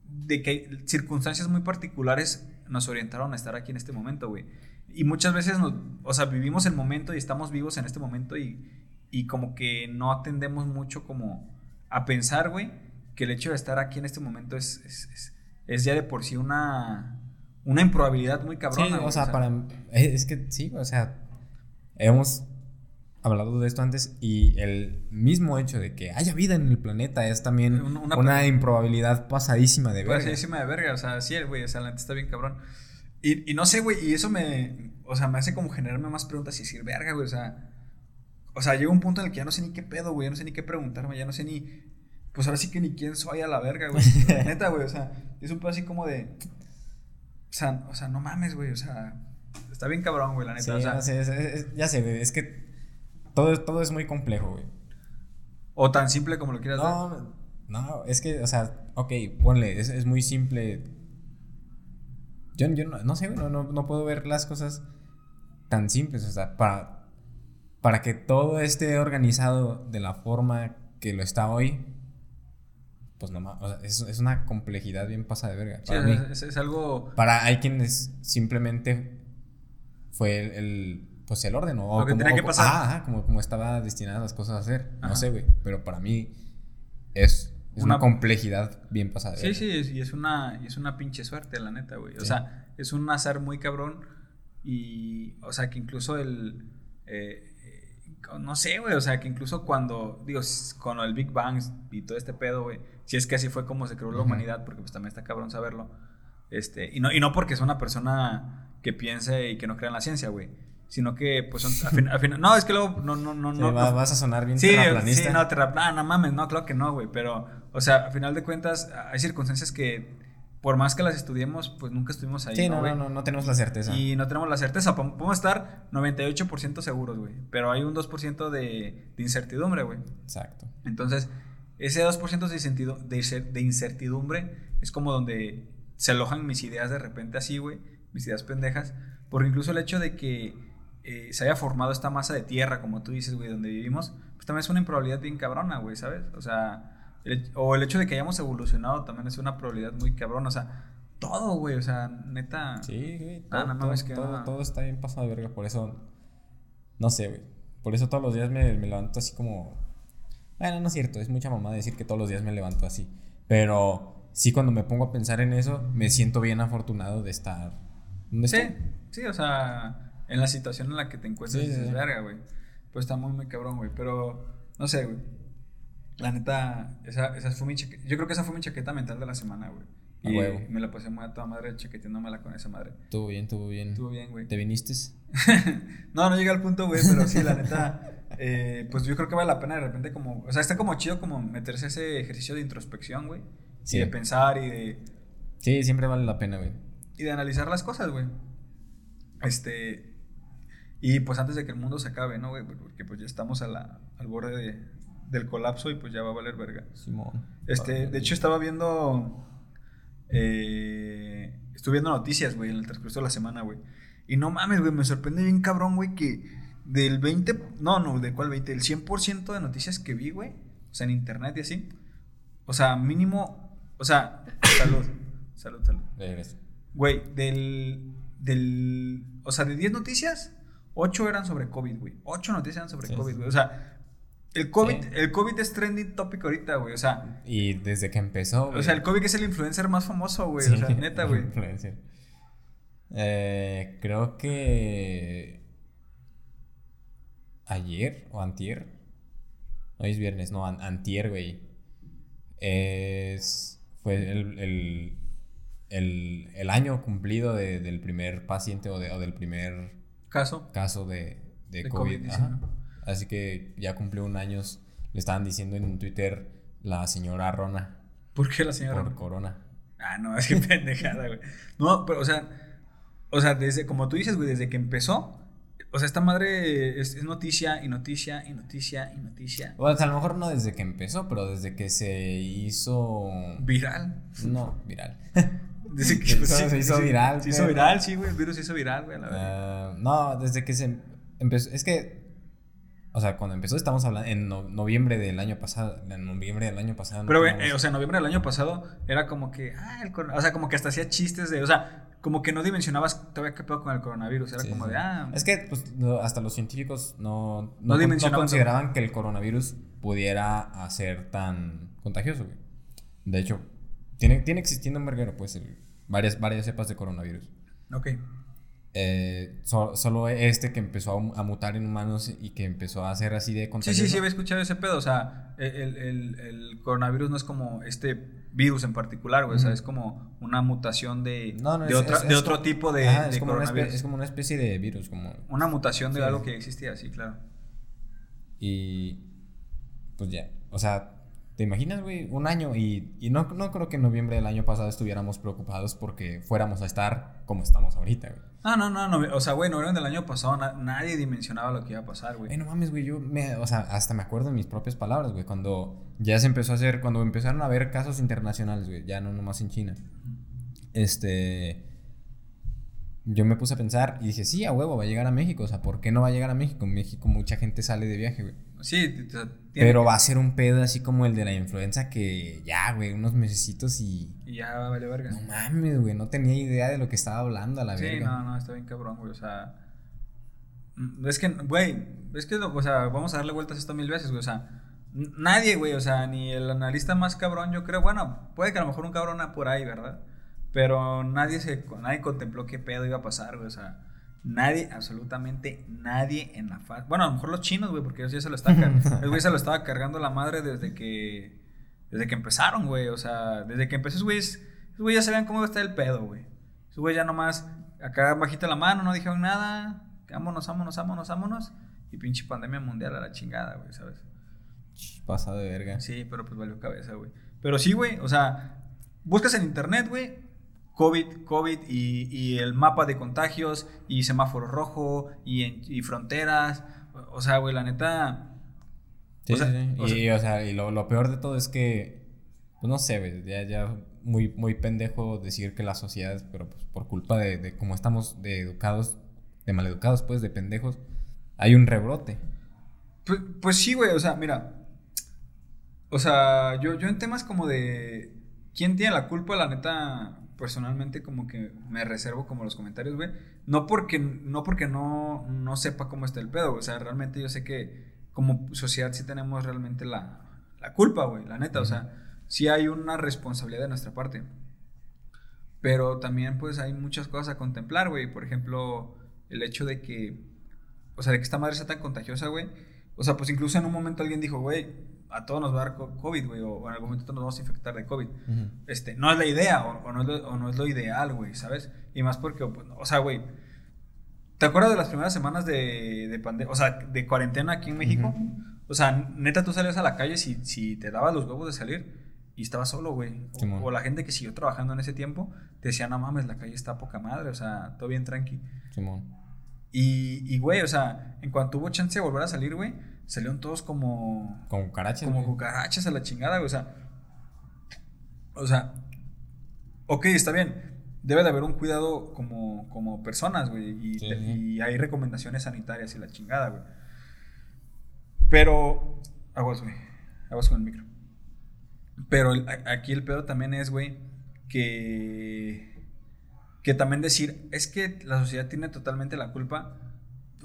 Speaker 2: de que circunstancias muy particulares nos orientaron a estar aquí en este momento, güey. Y muchas veces, nos, o sea, vivimos el momento y estamos vivos en este momento y, y como que no atendemos mucho como a pensar, güey, que el hecho de estar aquí en este momento es, es, es, ya de por sí una, una improbabilidad muy cabrona.
Speaker 1: Sí, o, sea, para... Es que sí, o sea, hemos hablado de esto antes y el mismo hecho de que haya vida en el planeta es también una, improbabilidad pasadísima de
Speaker 2: verga. Pasadísima de verga, o sea, sí, güey, o sea, la está bien cabrón. Y, y, no sé, güey, y eso me, o sea, me hace como generarme más preguntas y decir, verga, güey, o sea, o sea, llega un punto en el que ya no sé ni qué pedo, güey, ya no sé ni qué preguntarme, ya no sé ni, pues ahora sí que ni quién soy a la verga, güey. Neta, güey, o sea, es un pedo así como de, o sea, o sea, no mames, güey, o sea, está bien cabrón, güey, la neta, o sea.
Speaker 1: ya sé, güey, es que todo, todo es muy complejo, güey.
Speaker 2: O tan simple como lo quieras
Speaker 1: no, No, es que, o sea, ok, ponle, es, es muy simple Yo, yo no, no sé, güey, no, no, no puedo ver las cosas tan simples. O sea, para, para que todo esté organizado de la forma que lo está hoy, pues nomás, o sea, es, es una complejidad bien pasada de verga. Para mí.
Speaker 2: sea, es, es algo.
Speaker 1: Para hay quienes simplemente fue el, el, pues el orden o
Speaker 2: Lo que
Speaker 1: como,
Speaker 2: tenía que
Speaker 1: o-
Speaker 2: pasar.
Speaker 1: ah, ajá, como, como estaba destinadas las cosas a hacer.
Speaker 2: Ajá.
Speaker 1: No sé, güey. Pero para mí es, es una,
Speaker 2: Una-
Speaker 1: complejidad bien pasada. de
Speaker 2: Sí,
Speaker 1: verga.
Speaker 2: sí, es- y es una, es una pinche suerte, la neta, güey. O
Speaker 1: Sí.
Speaker 2: sea, es un azar muy cabrón. Y, o sea, que incluso el. eh, eh, no sé, güey. O sea, que incluso cuando. Digo, con el Big Bang y todo este pedo, güey. Si es que así fue como se creó la
Speaker 1: Ujú.
Speaker 2: humanidad, porque pues también está cabrón saberlo. Este, y no, y no porque sea una persona que piense y que no crea en la ciencia, güey. Sino que, pues, son, al fin- al final- no, es que luego, no, no, no,
Speaker 1: Sí,
Speaker 2: no,
Speaker 1: va-
Speaker 2: no-
Speaker 1: vas a sonar bien
Speaker 2: Sí,
Speaker 1: terraplanista.
Speaker 2: sí, no, terra- no, no mames, no, claro que no, güey. Pero, o sea, a final de cuentas, hay circunstancias que, por más que las estudiemos, pues nunca estuvimos ahí,
Speaker 1: Sí,
Speaker 2: ¿no,
Speaker 1: no, no, no, tenemos la certeza.
Speaker 2: Y no tenemos la certeza. Podemos estar 98% seguros, güey. Pero hay un 2% de, de incertidumbre, güey.
Speaker 1: Exacto.
Speaker 2: Entonces, ese 2% de, sentido, de, cer- de incertidumbre es como donde se alojan mis ideas de repente así, güey. Mis ideas pendejas. Porque incluso el hecho de que eh, se haya formado esta masa de tierra, como tú dices, güey, donde vivimos, pues también es una improbabilidad bien cabrona, güey, ¿sabes? O sea, el o el hecho de que hayamos evolucionado también es una probabilidad muy cabrona. O sea, todo, güey, o sea, neta.
Speaker 1: Sí, güey.
Speaker 2: Ah,
Speaker 1: Todo,
Speaker 2: no
Speaker 1: todo,
Speaker 2: que
Speaker 1: todo,
Speaker 2: no.
Speaker 1: todo está bien pasado de verga. Por eso, no sé, güey. Por eso todos los días me, me levanto así como... Bueno, no es cierto. Es mucha mamá decir que todos los días me levanto así. Pero sí cuando me pongo a pensar en eso, me siento bien afortunado de estar... ¿Dónde
Speaker 2: Sí,
Speaker 1: estoy?
Speaker 2: sí, o sea, en la situación en la que te encuentras,
Speaker 1: Sí,
Speaker 2: dices,
Speaker 1: sí.
Speaker 2: verga, güey. Pues está muy, muy cabrón, güey. Pero, no sé, güey. La neta, esa, esa fue mi chaqueta. Yo creo que esa fue mi chaqueta mental de la semana, güey.
Speaker 1: A
Speaker 2: Y
Speaker 1: huevo.
Speaker 2: me la pasé muy a toda madre chaqueteándomela con esa madre.
Speaker 1: Estuvo bien, estuvo bien.
Speaker 2: Estuvo bien, güey.
Speaker 1: ¿Te viniste?
Speaker 2: no, no llegué al punto, güey, pero sí, la neta. eh, pues yo creo que vale la pena de repente como. O sea, está como chido como meterse ese ejercicio de introspección, güey.
Speaker 1: Sí.
Speaker 2: Y de pensar y de.
Speaker 1: Sí, siempre vale la pena, güey.
Speaker 2: y de analizar las cosas, güey. Este. Y pues antes de que el mundo se acabe, ¿no, güey? Porque pues ya estamos a la- al borde de- del colapso y pues ya va a valer verga.
Speaker 1: Simón.
Speaker 2: Este, de hecho estaba viendo. Eh, estuve viendo noticias, güey, en el transcurso de la semana, güey. Y no mames, güey, me sorprende bien cabrón, güey, que del 20. No, no, ¿de cuál 20? El 100% de noticias que vi, güey. O sea, en internet y así. O sea, mínimo. O sea, salud. Salud, salud. Güey, del, del. O sea, de 10 noticias, 8 eran sobre COVID, güey. 8 noticias eran sobre
Speaker 1: Sí,
Speaker 2: COVID, güey. O sea, el COVID, el COVID es trending topic ahorita, güey. O sea,
Speaker 1: Y desde que empezó, güey.
Speaker 2: o sea, el COVID es el influencer más famoso, güey.
Speaker 1: Sí,
Speaker 2: O sea, neta, güey.
Speaker 1: influencer. Eh, creo que ayer o antier. Hoy es viernes, no, an- antier, güey. Es, fue el, el, el, el año cumplido de- del primer paciente o, de- o del primer
Speaker 2: Caso.
Speaker 1: caso de, de,
Speaker 2: De
Speaker 1: COVID.
Speaker 2: COVID,
Speaker 1: ajá. Así que ya cumplió un año. Le estaban diciendo en Twitter la señora Rona
Speaker 2: ¿Por qué la señora?
Speaker 1: por corona.
Speaker 2: Ah, no, es que pendejada, güey. No, pero, o sea, o sea, desde, como tú dices, güey, desde que empezó, o sea, esta madre es, es noticia y noticia y noticia y noticia.
Speaker 1: O sea, a lo mejor no desde que empezó, pero desde que se hizo.
Speaker 2: Viral.
Speaker 1: No, viral.
Speaker 2: Desde que
Speaker 1: Se
Speaker 2: pues,
Speaker 1: hizo- se hizo viral,
Speaker 2: Se hizo viral, sí, güey. El virus se hizo viral, güey, la verdad.
Speaker 1: Ah, no, desde que se empezó. Es que. O sea, cuando empezó, estamos hablando en no- noviembre del año pasado. En noviembre del año pasado. no
Speaker 2: Pero, eh, o sea, en noviembre del año pasado era como que, ah, el o sea, como que hasta hacía chistes de, o sea, como que no dimensionabas todavía qué pedo con el coronavirus, era
Speaker 1: Sí,
Speaker 2: como
Speaker 1: sí.
Speaker 2: de, ah,
Speaker 1: Es que pues, hasta los científicos no,
Speaker 2: No
Speaker 1: no, no consideraban que el coronavirus pudiera hacer tan contagioso, güey. De hecho, tiene, tiene existiendo en verguero, pues, el- varias, varias cepas de coronavirus.
Speaker 2: ok.
Speaker 1: Eh, so- solo este que empezó a, a mutar en humanos y que empezó a hacer así de
Speaker 2: Sí,
Speaker 1: contagioso.
Speaker 2: sí, sí, había escuchado ese pedo, o sea, el, el- el coronavirus no es como este virus en particular, güey, o sea, es como una mutación de,
Speaker 1: No, no,
Speaker 2: de,
Speaker 1: es-
Speaker 2: otra-
Speaker 1: es-
Speaker 2: de
Speaker 1: es
Speaker 2: otro
Speaker 1: como-
Speaker 2: tipo de, de
Speaker 1: es, como una
Speaker 2: coronavirus.
Speaker 1: especie, es como una especie de virus, como...
Speaker 2: Una mutación de
Speaker 1: Sí.
Speaker 2: algo que existía, sí, claro.
Speaker 1: Y pues ya, o sea, ¿te imaginas, güey? Un año y, y no, no creo que en noviembre del año pasado estuviéramos preocupados porque fuéramos a estar como estamos ahorita, güey.
Speaker 2: Ah, no, no, no, o sea, güey, noviembre del año pasado na- nadie dimensionaba lo que iba a pasar, güey.
Speaker 1: Güey, no mames, güey, yo me, o sea, hasta me acuerdo de mis propias palabras, güey, cuando ya se empezó a hacer, cuando empezaron a haber casos internacionales, güey, ya no nomás en China. Este, yo me puse a pensar y dije, sí, a huevo, va a llegar a México. O sea, ¿por qué no va a llegar a México? En México mucha gente sale de viaje, güey.
Speaker 2: Sí,
Speaker 1: pero va a ser un pedo así como el de la influenza que ya, güey, unos mesecitos y...
Speaker 2: Y ya vale verga.
Speaker 1: No mames, güey, no tenía idea de lo que estaba hablando a la
Speaker 2: verga. Sí, no, no, está bien cabrón, güey, o sea... Mm, es que, güey, es que, o sea, vamos a darle vueltas a esto mil veces, güey, o sea... Nadie, güey, o sea, ni el analista más cabrón, yo creo, bueno, puede que a lo mejor un cabrón por ahí, ¿verdad? Pero nadie se nadie contempló qué pedo iba a pasar, güey. O sea, nadie, absolutamente nadie en la faz. Bueno, a lo mejor los chinos, güey, porque ellos ya se lo están cargando. El güey se lo estaba cargando la madre desde que. Desde que empezaron, güey. O sea, desde que empezó, güey, esos güey ya sabían cómo iba a estar el pedo, güey. Esos güey ya nomás acá bajita la mano, no dijeron nada. Vámonos, vámonos, vámonos, vámonos. Y pinche pandemia mundial a la chingada, güey, ¿sabes?
Speaker 1: Pasa de verga.
Speaker 2: Sí, pero pues valió cabeza, güey. Pero sí, güey, o sea, buscas en internet, güey, COVID, COVID y, el mapa de contagios y semáforo rojo y, fronteras. O sea, güey, la neta...
Speaker 1: Sí, sí, y, o sea, y lo, peor de todo es que, pues no sé, güey, ya, ya muy, muy pendejo decir que la sociedad, pero pues por culpa de, de cómo estamos de educados, de maleducados, pues, de pendejos, hay un rebrote.
Speaker 2: Pues, pues sí, güey, o sea, mira, o sea, yo, yo en temas como de quién tiene la culpa, la neta, personalmente como que me reservo como los comentarios, güey. No porque, no, porque no, no sepa cómo está el pedo, o sea, realmente yo sé que como sociedad sí tenemos realmente la, la culpa, güey, la neta, o sea, sí hay una responsabilidad de nuestra parte. Pero también pues hay muchas cosas a contemplar, güey. Por ejemplo, el hecho de que, o sea, de que esta madre sea tan contagiosa, güey. O sea, pues incluso en un momento alguien dijo, güey, a todos nos va a dar COVID, güey, o, en algún momento nos vamos a infectar de COVID. este, no es la idea, o, no es lo, o, no es lo, ideal, güey, ¿sabes? Y más porque, pues, o sea, güey, ¿te acuerdas de las primeras semanas de, de pandemia, o sea, de cuarentena aquí en México? O sea, neta, tú salías a la calle si, si te dabas los huevos de salir y estabas solo, güey. O, la gente que siguió trabajando en ese tiempo te decía, no mames, la calle está poca madre, o sea, todo bien tranqui. Simón. Y, y, güey, o sea, en cuanto hubo chance de volver a salir, güey, salieron todos como.
Speaker 1: Como cucarachas.
Speaker 2: Como cucarachas a la chingada, güey. O sea. O sea. Ok, está bien. Debe de haber un cuidado como, como personas, güey. Y, hay recomendaciones sanitarias y la chingada, güey. Pero. Aguas, güey. Aguas con el micro. Pero aquí el pedo también es, güey, que. Que también decir, es que la sociedad tiene totalmente la culpa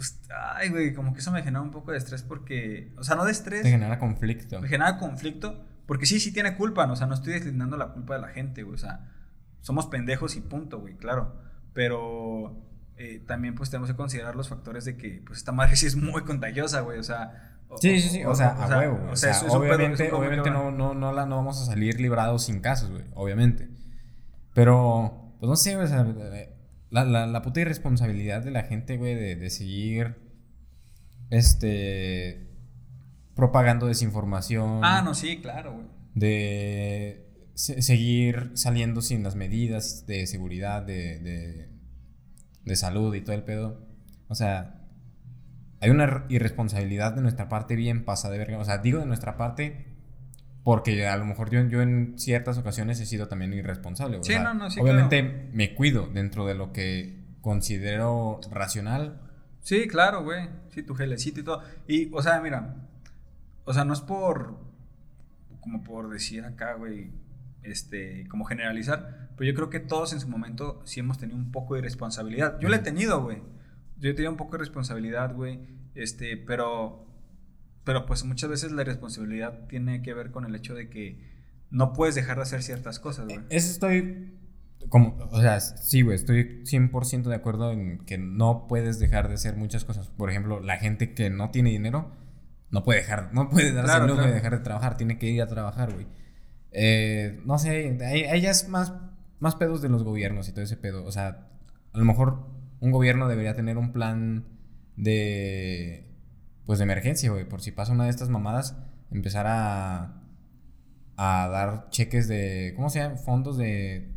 Speaker 2: pues, ay, güey, como que eso me genera un poco de estrés porque, o sea, no de estrés.
Speaker 1: Me genera conflicto.
Speaker 2: Me genera conflicto porque sí, sí tiene culpa, ¿no? o sea, no estoy deslindando la culpa de la gente, güey, o sea, somos pendejos y punto, güey, claro, pero eh, también pues tenemos que considerar los factores de que, pues, esta madre sí es muy contagiosa, güey, o sea...
Speaker 1: Sí, sí, sí, o, sea, a huevo. O sea, obviamente, obviamente no, no, no, la, no vamos a salir librados sin casos, güey, obviamente. Pero, pues no sé, o sea, la, la, la puta irresponsabilidad de la gente, güey, de, de seguir. Este. Propagando desinformación.
Speaker 2: Ah, no, sí, claro, güey.
Speaker 1: De seguir saliendo sin las medidas de seguridad, de, de, de salud y todo el pedo. O sea, hay una irresponsabilidad de nuestra parte bien pasada de verga. O sea, digo de nuestra parte porque a lo mejor yo, yo en ciertas ocasiones he sido también irresponsable. Sí, no, no, sí, obviamente me cuido dentro de lo que considero racional.
Speaker 2: Sí, claro, güey. Sí, tu gelecito y todo. Y, o sea, mira. O sea, no es por. Como por decir acá, güey. Este, como generalizar. Pero yo creo que todos en su momento sí hemos tenido un poco de responsabilidad. Yo la he tenido, güey. Yo he tenido un poco de responsabilidad, güey. Este, pero pero pues muchas veces la responsabilidad tiene que ver con el hecho de que no puedes dejar de hacer ciertas cosas, güey.
Speaker 1: Eso estoy como, o sea, sí, güey, estoy 100% de acuerdo en que no puedes dejar de hacer muchas cosas. Por ejemplo, la gente que no tiene dinero no puede dejar, no puede darse el lujo de dejar de trabajar, tiene que ir a trabajar, güey. Eh, no sé, hay, ya es más, más pedos de los gobiernos y todo ese pedo. O sea, a lo mejor un gobierno debería tener un plan de pues de emergencia, güey, por si pasa una de estas mamadas, empezar a, a dar cheques de, ¿cómo se llama? Fondos de,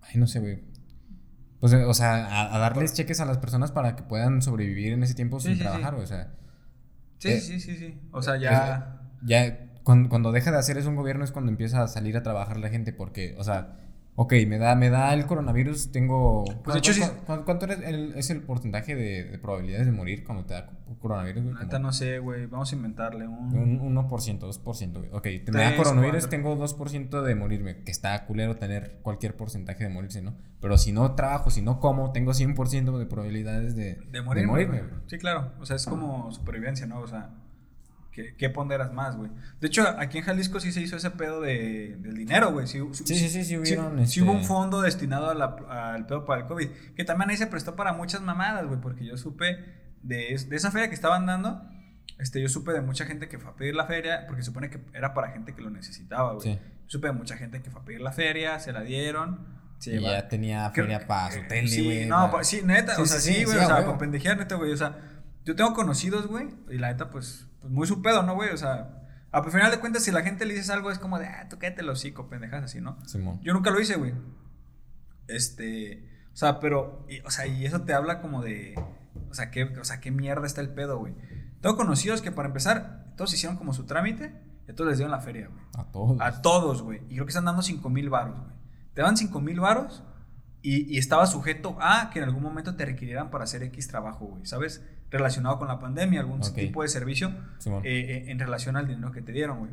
Speaker 1: ay, no sé, güey. Pues, o sea, a, darles cheques a las personas para que puedan sobrevivir en ese tiempo sin trabajar, o sea.
Speaker 2: Sí, eh, sí, sí, sí. O sea, ya.
Speaker 1: ya, cuando, cuando, deja de hacer eso un gobierno es cuando empieza a salir a trabajar la gente, porque, o sea, Ok, me da, me da el coronavirus, tengo...
Speaker 2: Pues de hecho sí-
Speaker 1: ¿Cuánto, eres el- es el porcentaje de, de probabilidades de morir cuando te da coronavirus? güey? Como
Speaker 2: no sé, güey. Vamos a inventarle un.
Speaker 1: Un 1%, 2%, güey. Ok, te me da coronavirus,
Speaker 2: cuatro.
Speaker 1: tengo 2% de morirme. Que está culero tener cualquier porcentaje de morirse, ¿no? Pero si no trabajo, si no como, tengo 100% de probabilidades de,
Speaker 2: De morirme.
Speaker 1: morirme.
Speaker 2: Sí, claro. O sea, es como supervivencia, ¿no? O sea, ¿qué, qué ponderas más, güey? De hecho, aquí en Jalisco sí se hizo ese pedo de, del dinero, güey. Sí,
Speaker 1: Sí, sí, sí, sí hubieron,
Speaker 2: sí hubo un
Speaker 1: este-
Speaker 2: fondo destinado a la- al pedo para el COVID. Que también ahí se prestó para muchas mamadas, güey. Porque yo supe de, es- de esa feria que estaban dando. Este, yo supe de mucha gente que fue a pedir la feria, porque supone que era para gente que lo necesitaba, güey.
Speaker 1: Sí.
Speaker 2: Supe de mucha gente que fue a pedir la feria, se la dieron.
Speaker 1: Y
Speaker 2: lleva-
Speaker 1: ya tenía feria para su
Speaker 2: eh,
Speaker 1: tele,
Speaker 2: Sí,
Speaker 1: güey.
Speaker 2: no, pa- sí, neta,
Speaker 1: Sí,
Speaker 2: o sea,
Speaker 1: sí,
Speaker 2: sí,
Speaker 1: sí,
Speaker 2: güey,
Speaker 1: sí,
Speaker 2: o sea, para pendejear, neta, güey, o sea, yo tengo conocidos, güey, y la neta, pues, pues muy su pedo, ¿no, güey? O sea, a final de cuentas, si la gente le dices algo, es como de, ah, tú cállate el hocico, pendejas, así, ¿no?
Speaker 1: Simón.
Speaker 2: Yo nunca lo hice, güey. Este, o sea, pero, y- o sea, y eso te habla como de, o sea, qué, o sea, qué mierda está el pedo, güey. Tengo conocidos que para empezar, todos hicieron como su trámite y a todos les dieron la feria, güey.
Speaker 1: A todos.
Speaker 2: A todos, güey. Y creo que están dando 5 mil varos, güey. Te dan 5 mil varos y, y estaba sujeto a que en algún momento te requirieran para hacer X trabajo, güey. ¿Sabes? Relacionado con la pandemia, algún
Speaker 1: Ok.
Speaker 2: tipo de servicio eh, eh, en relación al dinero que te dieron, güey.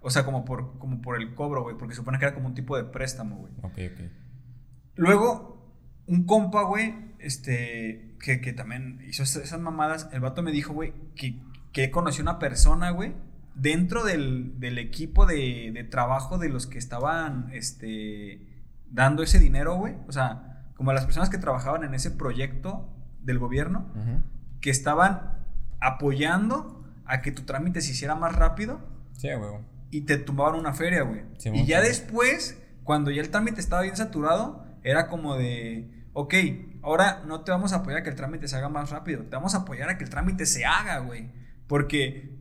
Speaker 2: O sea, como por, como por el cobro, güey. Porque supone que era como un tipo de préstamo, güey.
Speaker 1: Ok, ok.
Speaker 2: Luego, un compa, güey, este, que, que también hizo es- esas mamadas, el vato me dijo, güey, que, que conoció una persona, güey, dentro del, del equipo de, de trabajo de los que estaban, este, dando ese dinero, güey. O sea, como las personas que trabajaban en ese proyecto del gobierno, que estaban apoyando a que tu trámite se hiciera más rápido
Speaker 1: Sí, a huevo.
Speaker 2: y te tumbaban una feria, güey.
Speaker 1: Sí,
Speaker 2: y ya después, cuando ya el trámite estaba bien saturado, era como de, ok, ahora no te vamos a apoyar a que el trámite se haga más rápido, te vamos a apoyar a que el trámite se haga, güey. Porque,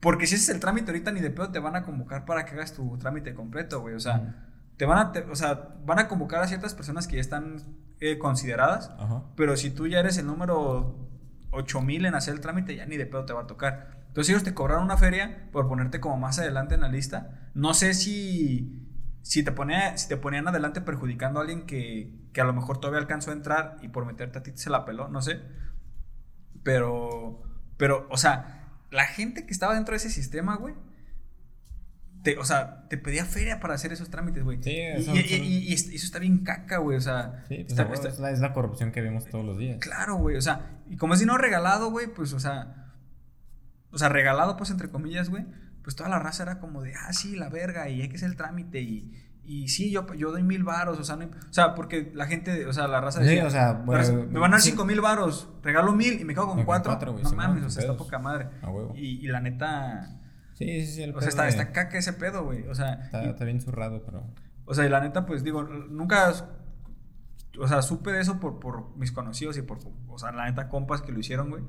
Speaker 2: porque si ese es el trámite ahorita, ni de pedo te van a convocar para que hagas tu trámite completo, güey. O sea. Te van a, te- o sea, van a convocar a ciertas personas que ya están eh, consideradas,
Speaker 1: Ajá.
Speaker 2: pero si tú ya eres el número 8000 en hacer el trámite, ya ni de pedo te va a tocar. Entonces ellos te cobraron una feria por ponerte como más adelante en la lista. No sé si, si, te, ponía, si te ponían adelante perjudicando a alguien que, que a lo mejor todavía alcanzó a entrar y por meterte a ti se la peló, no sé. Pero, pero, o sea, la gente que estaba dentro de ese sistema, güey, te, o sea, te pedía feria para hacer esos trámites, güey.
Speaker 1: Sí, eso-
Speaker 2: y-
Speaker 1: eso-
Speaker 2: y- y eso está bien caca, güey. O sea,
Speaker 1: Sí, pues
Speaker 2: está- está-
Speaker 1: es, la, es la corrupción que vemos todos los días.
Speaker 2: Claro, güey, o sea, y como es dinero regalado, güey, pues, o sea, o sea, regalado, pues, entre comillas, güey, pues toda la raza era como de, ah, sí, la verga, y hay que hacer el trámite, y, y sí, yo, yo doy mil varos, o sea, no hay- o sea, porque la gente, o sea, la raza
Speaker 1: Sí,
Speaker 2: decía,
Speaker 1: o sea, bueno,
Speaker 2: raza, me van a dar
Speaker 1: sí.
Speaker 2: cinco mil varos, regalo mil y me quedo con
Speaker 1: Me
Speaker 2: cuatro,
Speaker 1: cuatro,
Speaker 2: no
Speaker 1: sí,
Speaker 2: mames,
Speaker 1: no,
Speaker 2: o sea, está poca madre,
Speaker 1: A huevo.
Speaker 2: y, y la neta,
Speaker 1: Sí, sí, sí. El
Speaker 2: o sea, está, está caca ese pedo, güey, o sea,
Speaker 1: está,
Speaker 2: y-
Speaker 1: está bien zurrado, pero.
Speaker 2: o sea, y la neta, pues digo, nunca. O sea, supe de eso por, por mis conocidos y por. O sea, la neta, compas que lo hicieron, güey.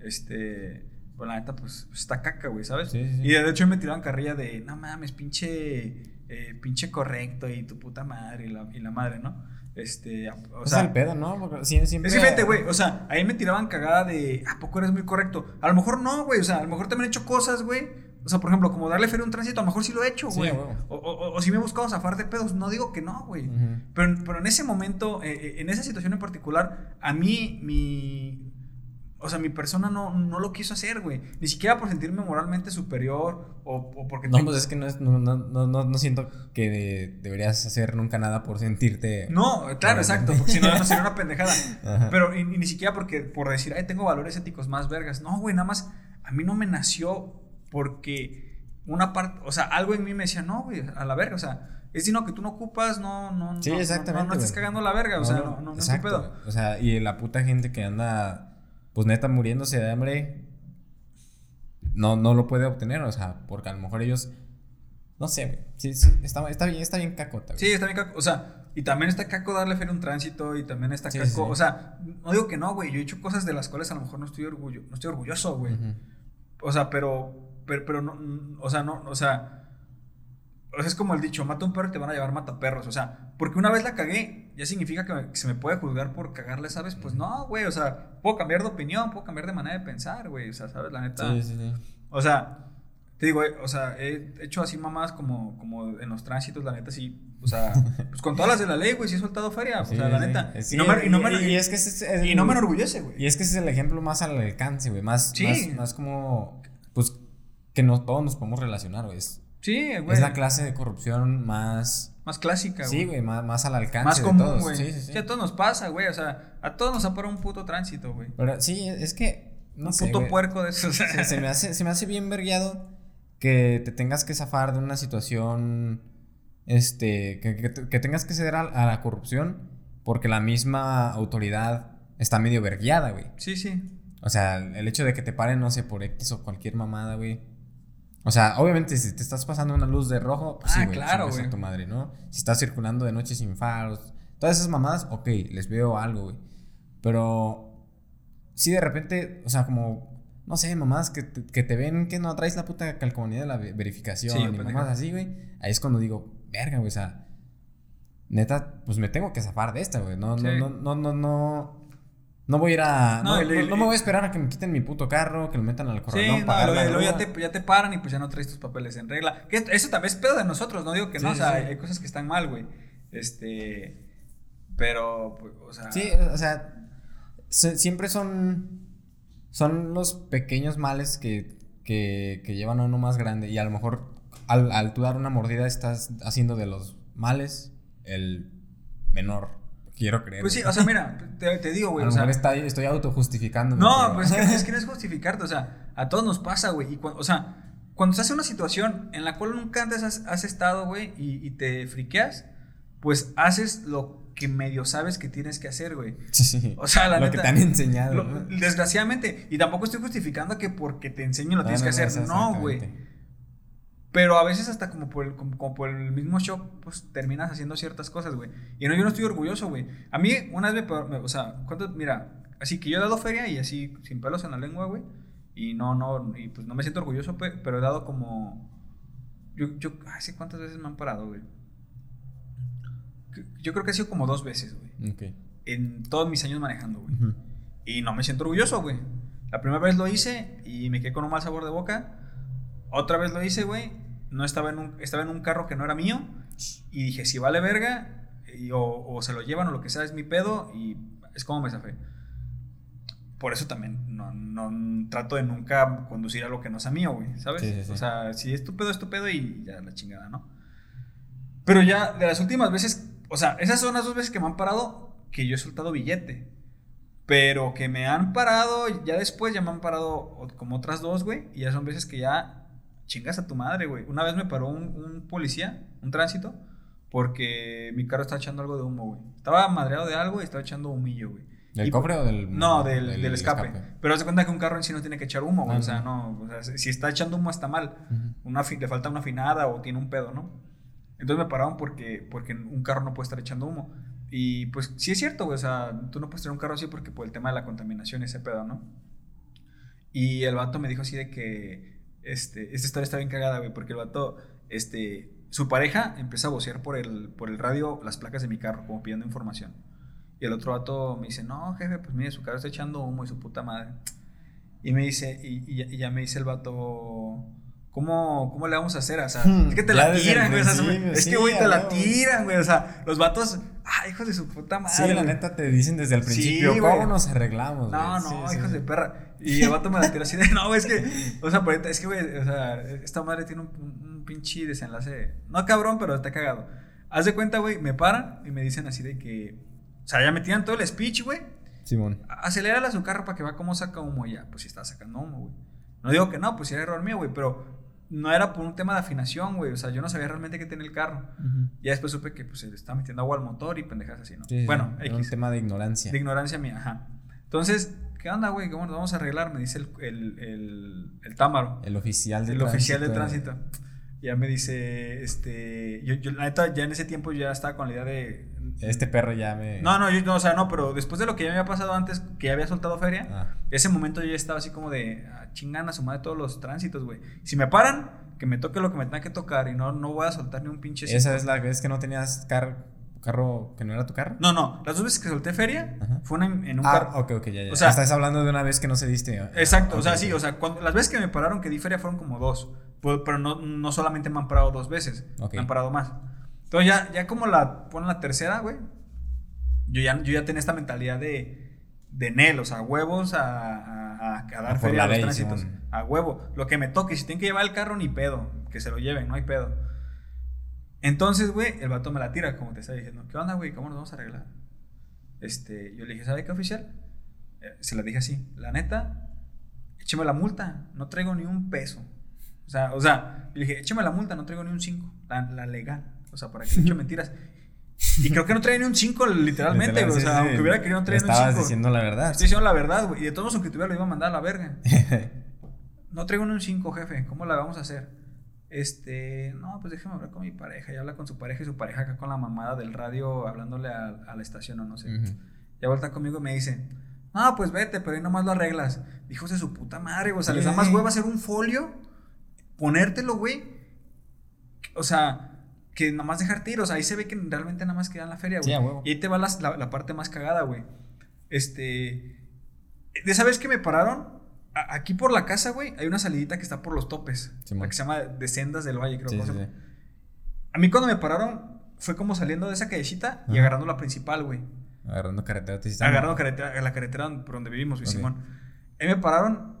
Speaker 2: Este. Pues la neta, pues está caca, güey, ¿sabes?
Speaker 1: Sí, sí, sí.
Speaker 2: Y de hecho me tiraban carrilla de, no mames, pinche. eh, pinche correcto y tu puta madre y la, y la madre, ¿no? Este. O sea,
Speaker 1: es el pedo, ¿no? Porque siempre.
Speaker 2: es diferente, güey. O sea, ahí me tiraban cagada de, ¿a poco eres muy correcto? A lo mejor no, güey. O sea, a lo mejor también he hecho cosas, güey. O sea, por ejemplo, como darle feria a un tránsito, a lo mejor sí lo he hecho, güey. o, o, o si me he buscado zafar de pedos, no digo que no, güey. Pero, pero en ese momento, eh, eh, en esa situación en particular, a mí, mi. O sea, mi persona no, no lo quiso hacer, güey. Ni siquiera por sentirme moralmente superior o, o porque...
Speaker 1: No, pues es que no, es, no, no, no, siento que de- deberías hacer nunca nada por sentirte.
Speaker 2: No, claro, exacto, porque si no, no sería una pendejada.
Speaker 1: Ajá.
Speaker 2: Pero y, y ni siquiera porque por decir, ay, tengo valores éticos más vergas. No, güey, nada más a mí no me nació porque una parte, o sea, algo en mí me decía, no, güey, a la verga, o sea, es dinero que tú no ocupas, no, no,
Speaker 1: Sí,
Speaker 2: no, no-
Speaker 1: exactamente,
Speaker 2: No, no, estás
Speaker 1: güey.
Speaker 2: cagando la verga, o sea, no, no, no, es tu pedo.
Speaker 1: O sea, y la puta gente que anda, pues neta, muriéndose de hambre, no, no lo puede obtener, o sea, porque a lo mejor ellos, no sé, güey. Sí, sí, está, está bien, está bien cacota, güey.
Speaker 2: Sí, está bien caco, o sea, y también está caco darle feria a un tránsito y también está caco,
Speaker 1: sí.
Speaker 2: o sea, no digo que no, güey, yo he hecho cosas de las cuales a lo mejor no estoy orgullo, no estoy orgulloso, güey.
Speaker 1: Ujú.
Speaker 2: O sea, pero, pero, pero no, o sea, no, o sea, es como el dicho, mata un perro y te van a llevar mataperros, o sea, porque una vez la cagué, ya significa que, me- que se me puede juzgar por cagarle, ¿sabes? Pues no, güey, o sea, puedo cambiar de opinión, puedo cambiar de manera de pensar, güey, o sea, ¿sabes? La neta,
Speaker 1: Sí, sí, sí.
Speaker 2: o sea, te digo, eh, o sea, he hecho así mamás como, como en los tránsitos, la neta, sí. O sea, pues con todas las de la ley, güey, sí he soltado feria. o
Speaker 1: Sí,
Speaker 2: sea, la
Speaker 1: sí.
Speaker 2: neta.
Speaker 1: Sí,
Speaker 2: y, no me, y, no me-
Speaker 1: y- y es que ese es el-
Speaker 2: y no me enorgullece, güey.
Speaker 1: Y es que ese es el ejemplo más al alcance, güey. Más, más, más como. Que no, todos nos podemos relacionar, güey.
Speaker 2: Sí, güey.
Speaker 1: es la clase de corrupción más.
Speaker 2: Más clásica, güey.
Speaker 1: Sí, güey, más, más al alcance.
Speaker 2: Más
Speaker 1: de
Speaker 2: común,
Speaker 1: todos.
Speaker 2: güey.
Speaker 1: Sí, sí, sí.
Speaker 2: a todos nos pasa, güey. O sea, a todos nos apara un puto tránsito, güey.
Speaker 1: Pero sí, es que. No
Speaker 2: un
Speaker 1: sé,
Speaker 2: puto
Speaker 1: güey.
Speaker 2: puerco de esos.
Speaker 1: Se, se me hace, se me hace bien vergueado que te tengas que zafar de una situación. Este. Que, que que tengas que ceder a, a la corrupción porque la misma autoridad está medio vergueada, güey.
Speaker 2: sí, sí.
Speaker 1: O sea, el hecho de que te paren, no sé, por X o cualquier mamada, güey. O sea, obviamente si te estás pasando una luz de rojo, pues sí,
Speaker 2: Ah,
Speaker 1: güey,
Speaker 2: claro, güey.
Speaker 1: tu madre, ¿no? Si estás circulando de noche sin faros, todas esas mamadas, ok, les veo algo, güey. Pero sí de repente, o sea, como, no sé, mamadas que te, que te ven que no traes la puta calcomanía de la ve- verificación
Speaker 2: Sí,
Speaker 1: y mamadas así, güey. Ahí es cuando digo, verga, güey, o sea, neta, pues me tengo que zafar de esta, güey. No,
Speaker 2: Sí.
Speaker 1: no, no, no, no, no. No voy a ir a.
Speaker 2: No,
Speaker 1: No, me voy a esperar a que me quiten mi puto carro, que lo metan al correo.
Speaker 2: Sí,
Speaker 1: no,
Speaker 2: luego, ya, te, ya te paran y pues ya no traes tus papeles en regla. Que eso también es pedo de nosotros, no digo que no, o sea,
Speaker 1: sí.
Speaker 2: hay cosas que están mal, güey. Este. Pero, pues, o sea.
Speaker 1: Sí, o sea, se- siempre son. Son los pequeños males que, que, que llevan a uno más grande. Y a lo mejor al, al tú dar una mordida estás haciendo de los males el menor. Quiero creer.
Speaker 2: Pues sí, o sea, mira, te, te digo,
Speaker 1: a
Speaker 2: güey.
Speaker 1: lo
Speaker 2: O sea,
Speaker 1: está- estoy autojustificándome.
Speaker 2: no,
Speaker 1: pero-
Speaker 2: pues es que, es que no es justificarte, o sea, a todos nos pasa, güey. Y cuando, o sea, cuando se hace una situación en la cual nunca antes has, has estado, güey, y, y te friqueas, pues haces lo que medio sabes que tienes que hacer, güey.
Speaker 1: Sí, sí.
Speaker 2: O sea, la
Speaker 1: Lo
Speaker 2: neta,
Speaker 1: que te han enseñado.
Speaker 2: Desgraciadamente, y tampoco estoy justificando que porque te enseño lo
Speaker 1: No,
Speaker 2: tienes
Speaker 1: no,
Speaker 2: que hacer. No, güey. Pero a veces hasta como por el, como, como por el mismo shock, pues terminas haciendo ciertas cosas, güey. Y no, yo no estoy orgulloso, güey. A mí una vez me, o sea, ¿cuánto? Mira, así que yo he dado feria y así sin pelos en la lengua, güey. Y no, no, y pues no me siento orgulloso, pe- pero he dado como... Yo, yo, ay, sí, ¿cuántas veces me han parado, güey? Yo creo que ha sido como dos veces, güey.
Speaker 1: Ok.
Speaker 2: En todos mis años manejando, güey.
Speaker 1: Ujú.
Speaker 2: Y no me siento orgulloso, güey. La primera vez lo hice y me quedé con un mal sabor de boca. Otra vez lo hice, güey. No estaba en un, estaba en un carro que no era mío. Y dije, si vale verga, y- o, o se lo llevan o lo que sea, es mi pedo. Y es como me zafé. Por eso también no, no trato de nunca conducir a lo que no sea mío, güey. ¿Sabes?
Speaker 1: Sí, sí, sí.
Speaker 2: O sea, si es tu pedo, es tu pedo y ya la chingada, ¿no? Pero ya de las últimas veces, o sea, esas son las dos veces que me han parado que yo he soltado billete. Pero que me han parado, ya después ya me han parado como otras dos, güey. Y ya son veces que ya chingas a tu madre, güey. Una vez me paró un, un policía, un tránsito, porque mi carro estaba echando algo de humo, güey. Estaba madreado de algo y estaba echando humillo, güey.
Speaker 1: ¿Del
Speaker 2: Y-
Speaker 1: cofre o del.?
Speaker 2: No, del, del escape. Pero haz de cuenta que un carro en sí no tiene que echar humo, güey.
Speaker 1: Ah,
Speaker 2: o sea,
Speaker 1: no.
Speaker 2: O sea, si está echando humo está mal.
Speaker 1: Ujú.
Speaker 2: Una afi- le falta una afinada o tiene un pedo, ¿no? Entonces me pararon porque, porque un carro no puede estar echando humo. Y pues sí es cierto, güey. O sea, tú no puedes tener un carro así porque por el tema de la contaminación y ese pedo, ¿no? Y el vato me dijo así de que. Este, esta historia está bien cagada, güey, porque el vato, este, su pareja empieza a vocear por el, por el radio las placas de mi carro, como pidiendo información. Y el otro vato me dice, no, jefe, pues mire, su carro está echando humo y su puta madre. Y me dice, y, y ya- y ya me dice el vato, ¿cómo, cómo le vamos a hacer? O sea,
Speaker 1: Hmm,
Speaker 2: es que te la tiran, güey. o sea,
Speaker 1: principio,
Speaker 2: es
Speaker 1: sí,
Speaker 2: que, güey, te la tiran, güey. O sea, los vatos, ah, hijos de su puta madre.
Speaker 1: Sí, la neta te dicen desde el
Speaker 2: Sí,
Speaker 1: principio
Speaker 2: güey.
Speaker 1: cómo nos arreglamos.
Speaker 2: No, no,
Speaker 1: Sí, sí,
Speaker 2: hijos
Speaker 1: sí.
Speaker 2: de perra. Y el vato me la tiró así de, no, es que, o sea, por es que, güey, o sea, esta madre tiene un, un, un pinche desenlace, no cabrón, pero está cagado. Haz de cuenta, güey, me paran y me dicen así de que, o sea, ya me tiran todo el speech, güey.
Speaker 1: Simón.
Speaker 2: Acelérala su carro para que vea cómo saca humo ya. Pues si está sacando humo, güey. No digo que no, pues si era error mío, güey, pero no era por un tema de afinación, güey. O sea, yo no sabía realmente qué tenía el carro. Ya después supe que pues se le estaba metiendo agua al motor y pendejas así, ¿no?
Speaker 1: Sí,
Speaker 2: bueno.
Speaker 1: Era un
Speaker 2: X.
Speaker 1: tema de ignorancia.
Speaker 2: De ignorancia mía, ajá. Entonces, ¿qué onda, güey? ¿Cómo nos vamos a arreglar? Me dice el, el, el, el Támaro,
Speaker 1: El oficial de
Speaker 2: el oficial de tránsito. Ya me dice, este, yo, yo la neta, ya en ese tiempo ya estaba con la idea de...
Speaker 1: Este perro ya me.
Speaker 2: No, no, yo, no, o sea, no, pero después de lo que ya me había pasado antes, que ya había soltado feria,
Speaker 1: Ah.
Speaker 2: ese momento yo ya estaba así como de, chingan a su madre todos los tránsitos, güey. Si me paran, que me toque lo que me tenga que tocar y no, no voy a soltar ni un pinche...
Speaker 1: Esa
Speaker 2: cinco.
Speaker 1: es la vez que no tenías car- carro que no era tu carro.
Speaker 2: No, no, las dos veces que solté feria
Speaker 1: Ajá.
Speaker 2: fue una en, un
Speaker 1: ah,
Speaker 2: carro...
Speaker 1: ok, ok, ya, ya.
Speaker 2: O sea-
Speaker 1: estás hablando de una vez que no se diste.
Speaker 2: Exacto, o sea,
Speaker 1: Ok,
Speaker 2: sí, o sea, cuando, las veces que me pararon que di feria fueron como dos. Pero no, no solamente me han parado dos veces,
Speaker 1: Ok.
Speaker 2: me han parado más. Entonces ya, ya como la ponen la tercera, güey, yo ya, yo ya tenía esta mentalidad de, de Nel, o sea, huevos a, a, a- a dar
Speaker 1: A
Speaker 2: feria a los
Speaker 1: ley,
Speaker 2: tránsitos.
Speaker 1: Simón.
Speaker 2: A huevo. Lo que me toque, si tienen que llevar el carro, ni pedo. Que se lo lleven, no hay pedo. Entonces, güey, el vato me la tira, como te estaba diciendo. ¿Qué onda, güey? ¿Cómo nos vamos a arreglar? Este, yo le dije, ¿sabe qué oficial? Eh, se la dije así, la neta, écheme la multa, no traigo ni un peso. O sea, o sea, yo le dije, écheme la multa, no traigo ni un 5, la, la legal. O sea, para que le eche mentiras. Y creo que no traía ni un 5, literalmente,
Speaker 1: Literal,
Speaker 2: o sea,
Speaker 1: sí.
Speaker 2: aunque hubiera querido no traía ni un 5.
Speaker 1: Estabas diciendo la verdad.
Speaker 2: Estoy diciendo la verdad, güey. Y de todos modos, aunque tuviera, lo iba a mandar a la verga. No traigo ni un 5, jefe. ¿Cómo la vamos a hacer? Este, no, pues déjeme hablar con mi pareja. Y habla con su pareja y su pareja acá con la mamada del radio hablándole a, a la estación o no sé.
Speaker 1: Ujú.
Speaker 2: Ya vuelta conmigo y me dice, no, pues vete, pero ahí nomás lo arreglas. Hijos de su puta madre, güey. O sea, les da más hueva hacer un folio, ponértelo, güey. O sea, que nomás dejar tiros. Ahí se ve que realmente nada más queda en la feria, güey.
Speaker 1: Sí.
Speaker 2: Y ahí te va la, la parte más cagada, güey. Este. De esa vez que me pararon, a- aquí por la casa, güey, hay una salidita que está por los topes.
Speaker 1: Simón.
Speaker 2: la que se llama de Sendas del Valle, creo.
Speaker 1: Sí,
Speaker 2: ¿cómo
Speaker 1: sí, sí.
Speaker 2: llama? A mí cuando me pararon, fue como saliendo de esa callecita y agarrando la principal, güey.
Speaker 1: Agarrando carretera. te hiciste-
Speaker 2: Agarrando carretera, la carretera por donde vivimos, güey. Simón. Ahí me pararon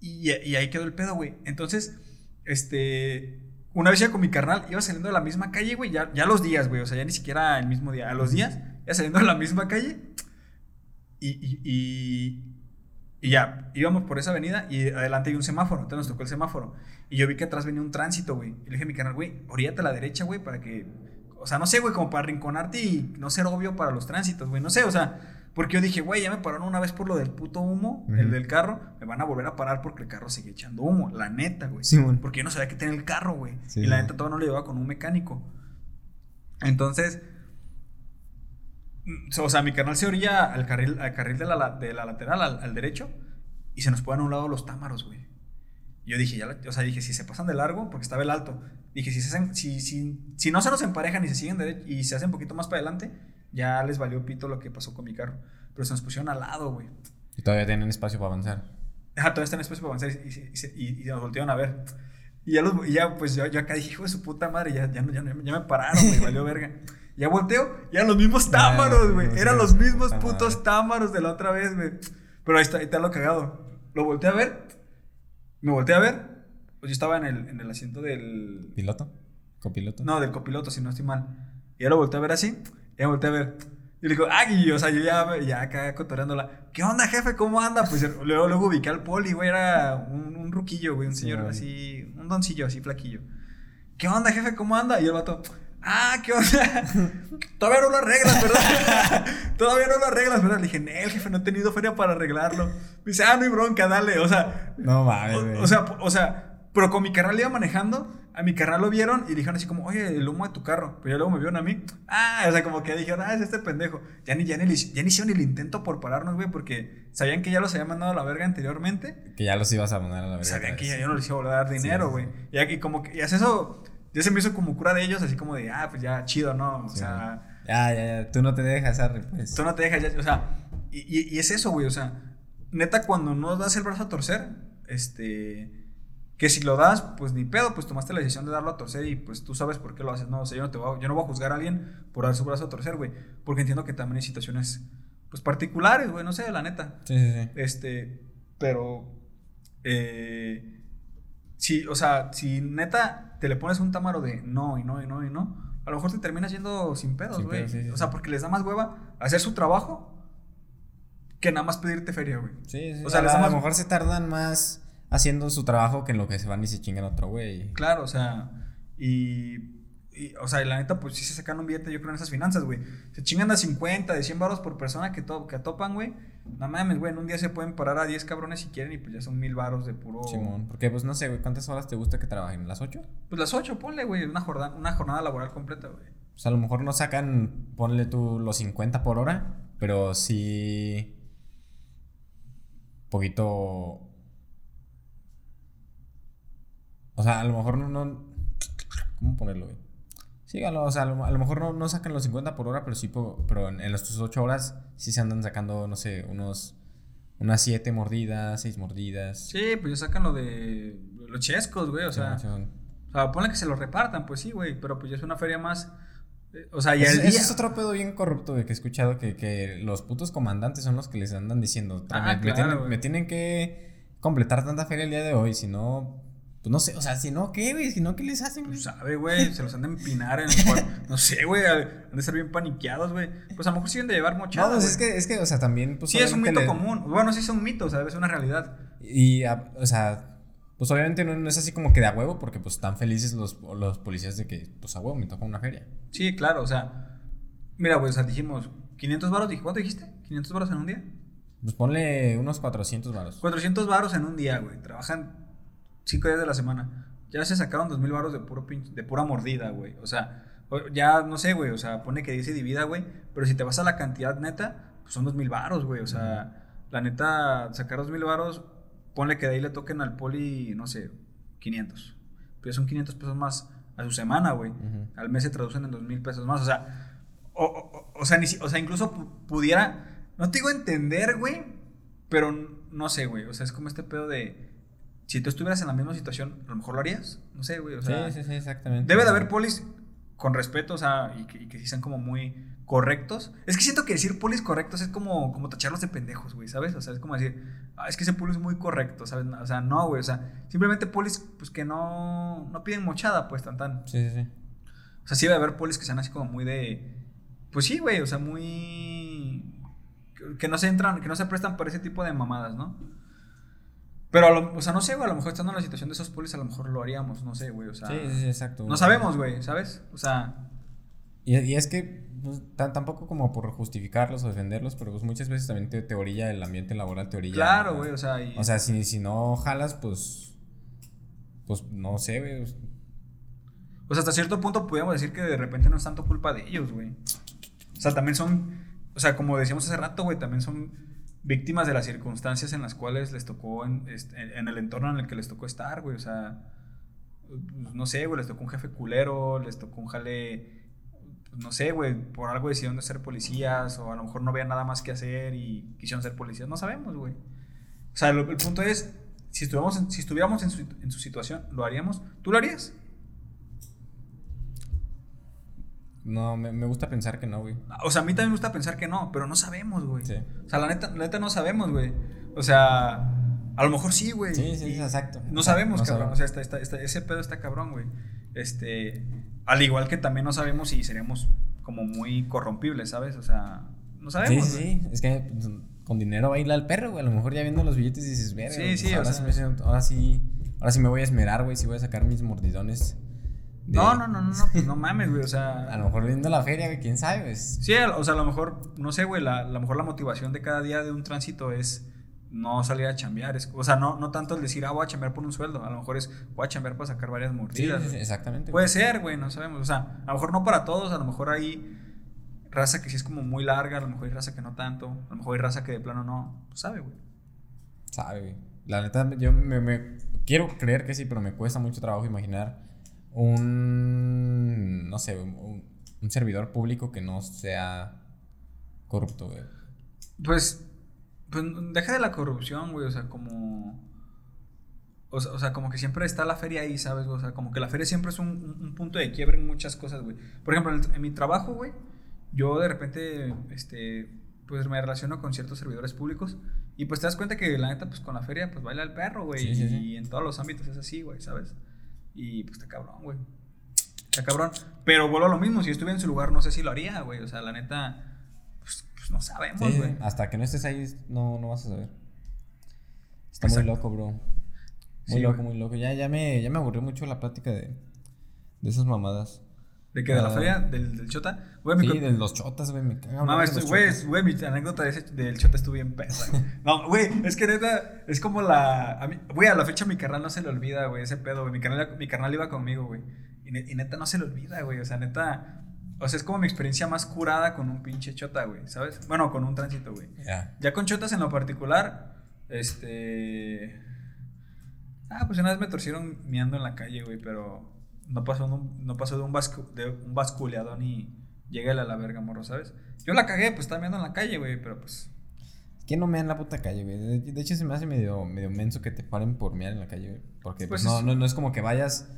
Speaker 2: y, y ahí quedó el pedo, güey. Entonces, este. Una vez ya con mi carnal, iba saliendo de la misma calle, güey, ya, ya los días, güey. O sea, ya ni siquiera el mismo día. A los días, ya saliendo de la misma calle. Y, y, y, ya, íbamos por esa avenida y adelante hay un semáforo. Entonces nos tocó el semáforo. Y yo vi que atrás venía un tránsito, güey. Y le dije a mi carnal, güey, oríate a la derecha, güey, para que. O sea, no sé, güey, como para rinconarte y no ser obvio para los tránsitos, güey. No sé, o sea. Porque yo dije, güey, ya me pararon una vez por lo del puto humo, el del carro. Me van a volver a parar porque el carro sigue echando humo. La neta, güey.
Speaker 1: Simón.
Speaker 2: Porque yo no sabía que tenía el carro, güey.
Speaker 1: Sí,
Speaker 2: y la
Speaker 1: sí.
Speaker 2: neta todavía no lo llevaba con un mecánico. Entonces, mm, o sea, mi canal se orilla al carril, al carril de, la, la- de la lateral, al, al derecho, y se nos ponen a un lado los támaros, güey. Yo dije, ya, la- o sea, dije, si se pasan de largo, porque estaba el alto, dije, si, se hacen, si, si, si no se nos emparejan y se siguen derecho y se hacen un poquito más para adelante, ya les valió pito lo que pasó con mi carro. Pero se nos pusieron al lado, güey.
Speaker 1: Y todavía tienen espacio para avanzar.
Speaker 2: Ajá, todavía está en espacio para avanzar y, y- y- nos voltearon a ver. Y ya, los- y ya pues yo, yo acá dije, hijo de su puta madre, ya, ya, ya, ya me pararon, güey, valió verga. Ya volteo y eran los mismos támaros, güey. Eran los mismos putos támaros de la otra vez, güey. Pero ahí está, ahí está lo cagado. Lo volteé a ver, me volteé a ver, pues yo estaba en el, en el asiento del...
Speaker 1: ¿Piloto? ¿Copiloto?
Speaker 2: No, del copiloto, si no estoy mal. Y ya lo volteé a ver así, y ya volteé a ver. Y le digo, ay, o sea, yo ya, ya acá cotorreándola. ¿Qué onda, jefe? ¿Cómo anda? Pues luego, luego ubiqué al poli, güey, era un, un ruquillo, güey, un señor así, un doncillo así, flaquillo. ¿Qué onda, jefe? ¿Cómo anda? Y el vato, ah, ¿qué onda? Todavía no lo arreglas, ¿verdad? Todavía no lo arreglas, ¿verdad? Le dije, el jefe, no he tenido feria para arreglarlo. Me dice, ah, no hay bronca, dale. O sea,
Speaker 1: No mames,
Speaker 2: o sea, o sea, pero con mi carnal iba manejando, a mi carnal lo vieron y dijeron así como, oye, el humo de tu carro. Pero ya luego me vieron a mí. Ah, o sea, como que dijeron, ah, es este pendejo. Ya ni, ya ni, ya ni hicieron el intento por pararnos, güey, porque sabían que ya los había mandado a la verga anteriormente.
Speaker 1: Que ya los ibas a mandar a la verga.
Speaker 2: Sabían que ya yo no les iba a volver a dar dinero,
Speaker 1: sí,
Speaker 2: güey.
Speaker 1: sí.
Speaker 2: Y aquí como que, y hace eso, ya se me hizo como cura de ellos, así como de, ah, pues ya, chido, ¿no? O
Speaker 1: Sí,
Speaker 2: sea,
Speaker 1: Ya, ya, ya. Tú no te dejas, Harry, pues.
Speaker 2: Tú no te dejas ya, o sea, y, y- y es eso, güey, o sea, neta, cuando no das el brazo a torcer, este, que si lo das, pues ni pedo, pues tomaste la decisión de darlo a torcer y pues tú sabes por qué lo haces, no, o sea, yo no, te voy a, yo no voy a juzgar a alguien por dar su brazo a torcer, güey, porque entiendo que también hay situaciones, pues particulares, güey, no sé, la neta,
Speaker 1: Sí, sí, sí.
Speaker 2: este, pero, eh, si, o sea, si neta te le pones un támaro de no y no y no y no, a lo mejor te terminas yendo sin pedos, güey.
Speaker 1: sí, sí,
Speaker 2: o sea, porque les da más hueva hacer su trabajo que nada más pedirte feria, güey.
Speaker 1: Sí, sí.
Speaker 2: O sea,
Speaker 1: a,
Speaker 2: les
Speaker 1: a
Speaker 2: da
Speaker 1: lo mejor se tardan más haciendo su trabajo que en lo que se van y se chingan otro güey.
Speaker 2: Claro, o sea, y, y, o sea, la neta, pues sí se sacan un billete, yo creo, en esas finanzas, güey. Se chingan a 50, de 100 baros por persona que, to- que topan, güey. No mames, güey, en un día se pueden parar a 10 cabrones si quieren y pues ya son mil baros de puro...
Speaker 1: Simón. Porque, pues, no sé, güey, ¿cuántas horas te gusta que trabajen? ¿Las ocho?
Speaker 2: Pues las 8, ponle, güey, una jornada, una jornada laboral completa, güey.
Speaker 1: O sea, a lo mejor no sacan, ponle tú los 50 por hora, pero sí. Poquito. O sea, a lo mejor no. no ¿Cómo ponerlo, güey? Sí, a lo, o sea, a lo, a lo mejor no, no sacan los 50 por hora, pero sí, po- pero en, en las tus 8 horas sí se andan sacando, no sé, unos unas siete mordidas, seis mordidas.
Speaker 2: Sí, pues ya sacan lo de los chescos, güey, o sea. O sea, ponle que se lo repartan, pues sí, güey, pero pues ya es una feria más. eh, O sea, ya
Speaker 1: Ese,
Speaker 2: el
Speaker 1: ese
Speaker 2: día.
Speaker 1: es otro pedo bien corrupto de que he escuchado que, que los putos comandantes son los que les andan diciendo,
Speaker 2: Ah,
Speaker 1: me, me
Speaker 2: claro,
Speaker 1: tienen,
Speaker 2: güey.
Speaker 1: me tienen que completar tanta feria el día de hoy, si no, pues no sé, o sea, si no, ¿qué, güey? Si no, ¿qué les hacen, güey?
Speaker 2: Pues sabe, güey, se los han de empinar en el cuarto. No sé, güey, han de estar bien paniqueados, güey. Pues a lo mejor siguen de llevar mochada.
Speaker 1: No, pues es que, es que, o sea, también, pues
Speaker 2: Sí, es un mito
Speaker 1: le-
Speaker 2: común. Bueno, sí es un mito, o sea, debe ser una realidad.
Speaker 1: Y, a- o sea, pues obviamente no, no es así como que de a huevo, porque pues están felices los, los policías de que, pues a huevo, me toca una feria.
Speaker 2: Sí, claro, o sea. Mira, güey, o sea, dijimos 500 varos. dije, ¿Cuánto dijiste? ¿500 varos en un día?
Speaker 1: Pues ponle unos 400 varos.
Speaker 2: 400 varos en un día, güey. Trabajan 5 días de la semana. Ya se sacaron 2000 varos de, puro pinche- de pura mordida, güey. O sea, ya no sé, güey. O sea, pone que dice divida, güey. Pero si te vas a la cantidad neta, pues son 2000 varos, güey. O sea, la neta, sacar 2000 varos, ponle que de ahí le toquen al poli, no sé, 500. Pero son 500 pesos más a su semana, güey. Al mes se traducen en 2000 pesos más. O sea, o, o- o sea, ni si- o sea, incluso pu- pudiera. No te digo entender, güey. Pero no sé, güey. O sea, es como este pedo de. Si tú estuvieras en la misma situación, a lo mejor lo harías. No sé, güey. O sea,
Speaker 1: sí, sí, sí, exactamente.
Speaker 2: debe de haber polis con respeto, o sea, y que, y que sí sean como muy correctos. Es que siento que decir polis correctos es como, como tacharlos de pendejos, güey, ¿sabes? O sea, es como decir, ah, es que ese poli es muy correcto, ¿sabes? O sea, no, güey, o sea, simplemente polis, pues que no, no piden mochada, pues, tan tan.
Speaker 1: Sí, sí, sí.
Speaker 2: O sea, sí debe haber polis que sean así como muy de. Pues sí, güey, o sea, muy. que- Que no se entran, que no se prestan para ese tipo de mamadas, ¿no? Pero, a lo- o sea, no sé, güey, a lo mejor estando en la situación de esos polis, a lo mejor lo haríamos, no sé, güey, o sea.
Speaker 1: Sí, sí, exacto.
Speaker 2: No sabemos, güey, ¿sabes? O sea,
Speaker 1: Y, y es que pues, tan- tampoco como por justificarlos o defenderlos, pero pues muchas veces también te, te orilla el ambiente laboral, te orilla.
Speaker 2: claro, güey, o sea. y-
Speaker 1: O sea, si, si no jalas, pues. Pues no sé, güey.
Speaker 2: O sea, hasta cierto punto podríamos decir que de repente no es tanto culpa de ellos, güey. O sea, también son, o sea, como decíamos hace rato, güey, también son víctimas de las circunstancias en las cuales les tocó, en, el entorno en el que les tocó estar, güey. O sea, pues, no sé, güey, les tocó un jefe culero, les tocó un jale, pues, no sé, güey, por algo decidieron de ser policías o a lo mejor no veían nada más que hacer y quisieron ser policías. No sabemos, güey. O sea, lo- el punto es, si estuviéramos en, si estuviéramos en su, en su situación, ¿lo haríamos? ¿Tú lo harías?
Speaker 1: No, me, me gusta pensar que no, güey.
Speaker 2: O sea, a mí también me gusta pensar que no, pero no sabemos, güey.
Speaker 1: Sí.
Speaker 2: O sea, la neta, la neta no sabemos, güey. O sea, a lo mejor sí, güey.
Speaker 1: Sí, sí,
Speaker 2: Y
Speaker 1: exacto.
Speaker 2: No sabemos,
Speaker 1: no
Speaker 2: cabrón.
Speaker 1: sabemos.
Speaker 2: O sea, está, está- está- ese pedo está cabrón, güey. Este, al igual que también no sabemos si seríamos como muy corrompibles, ¿sabes? O sea, no sabemos.
Speaker 1: Sí, sí, sí. Es que pues, con dinero baila el perro, güey. A lo mejor ya viendo los billetes dices, verga.
Speaker 2: Sí,
Speaker 1: pues,
Speaker 2: sí, o
Speaker 1: ahora,
Speaker 2: sea-
Speaker 1: sí me ahora sí. Ahora sí me voy a esmerar, güey. Sí voy a sacar mis mordidones. De-
Speaker 2: No, no, no, no, no, pues no mames, güey. O sea,
Speaker 1: A lo mejor viendo la feria, güey. Quién sabe, pues.
Speaker 2: Sí, o sea, a lo mejor, no sé, güey, la, a lo mejor la motivación de cada día de un tránsito es no salir a chambear. Es, o sea, no, no tanto el decir, ah, voy a chambear por un sueldo. A lo mejor es, voy a chambear para sacar varias mordidas.
Speaker 1: sí, exactamente.
Speaker 2: Puede ser, güey, no sabemos. O sea, a lo mejor no para todos, a lo mejor hay raza que sí es como muy larga, a lo mejor hay raza que no tanto, a lo mejor hay raza que de plano no. Pues sabe, güey.
Speaker 1: Sabe, güey. La neta, yo me, me- quiero creer que sí, pero me cuesta mucho trabajo imaginar un, no sé, un, un servidor público que no sea corrupto, güey.
Speaker 2: Pues, pues deja de la corrupción, güey, o sea, como... O sea, o sea, como que siempre está la feria ahí, ¿sabes? O sea, como que la feria siempre es un, un- un punto de quiebre en muchas cosas, güey. Por ejemplo, en, el- en mi trabajo, güey, yo de repente, este, pues me relaciono con ciertos servidores públicos y pues te das cuenta que la neta, pues con la feria, pues baila el perro, güey.
Speaker 1: Sí, sí, sí.
Speaker 2: Y en todos los ámbitos es así, güey, ¿sabes? Y pues está cabrón, güey. Está cabrón. Pero vuelvo a lo mismo, si estuviera en su lugar, no sé si lo haría, güey. O sea, la neta, pues, pues no sabemos,
Speaker 1: sí,
Speaker 2: güey.
Speaker 1: hasta que no estés ahí, no, no vas a saber. Está
Speaker 2: Exacto.
Speaker 1: muy loco, bro. Muy
Speaker 2: Sí,
Speaker 1: loco,
Speaker 2: güey.
Speaker 1: muy loco. Ya, ya, me, ya me aburrió mucho la plática de, de esas mamadas.
Speaker 2: ¿De ¿De la
Speaker 1: Ah.
Speaker 2: feria? ¿Del, del Chota? Güey,
Speaker 1: Sí, de los chotas, güey. Me cago.
Speaker 2: Mamá, güey, güey, mi anécdota de ese- del Chota estuvo bien pesa. güey. No, güey, es que neta, es como la. a mí- Güey, a la fecha mi carnal no se le olvida, güey, ese pedo, güey. Mi carnal, mi carnal iba conmigo, güey. Y, ne- y neta no se le olvida, güey. O sea, neta. O sea, es como mi experiencia más curada con un pinche Chota, güey, ¿sabes? Bueno, con un tránsito, güey.
Speaker 1: Ya.
Speaker 2: Ya con chotas en lo particular, este. Ah, pues una vez me torcieron miando en la calle, güey, pero no pasó, de un- no pasó de un, bascu- de un basculeadón y lléguele a la verga, morro, ¿sabes? Yo la cagué, pues estaba miando en la calle, güey, pero pues.
Speaker 1: ¿Quién no mea en la puta calle, güey? De, de hecho, se me hace medio, medio menso que te paren por mear en la calle, güey. Porque pues,
Speaker 2: Pues
Speaker 1: no,
Speaker 2: es-
Speaker 1: no, no es como que vayas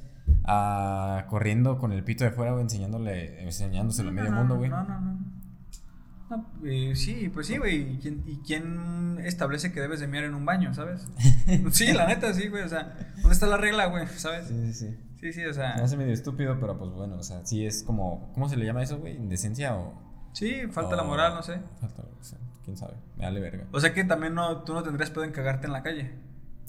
Speaker 1: a, corriendo con el pito de fuera, güey, enseñándole, enseñándoselo a medio mundo, güey.
Speaker 2: No, no, no. No, eh, sí, pues sí, güey. ¿Y quién, ¿Y quién establece que debes de mear en un baño, sabes? sí, la neta, sí, güey. O sea, ¿dónde está la regla, güey? ¿Sabes?
Speaker 1: Sí, sí, sí.
Speaker 2: Sí, sí, o
Speaker 1: Se me
Speaker 2: sea.
Speaker 1: hace medio estúpido, pero pues bueno, o sea, sí es como. ¿Cómo se le llama eso, güey? ¿Indecencia o.?
Speaker 2: Sí, falta la moral, no sé.
Speaker 1: Falta, o sea, quién sabe. Me vale verga.
Speaker 2: O sea que también no, tú no tendrías pedo en cagarte en la calle.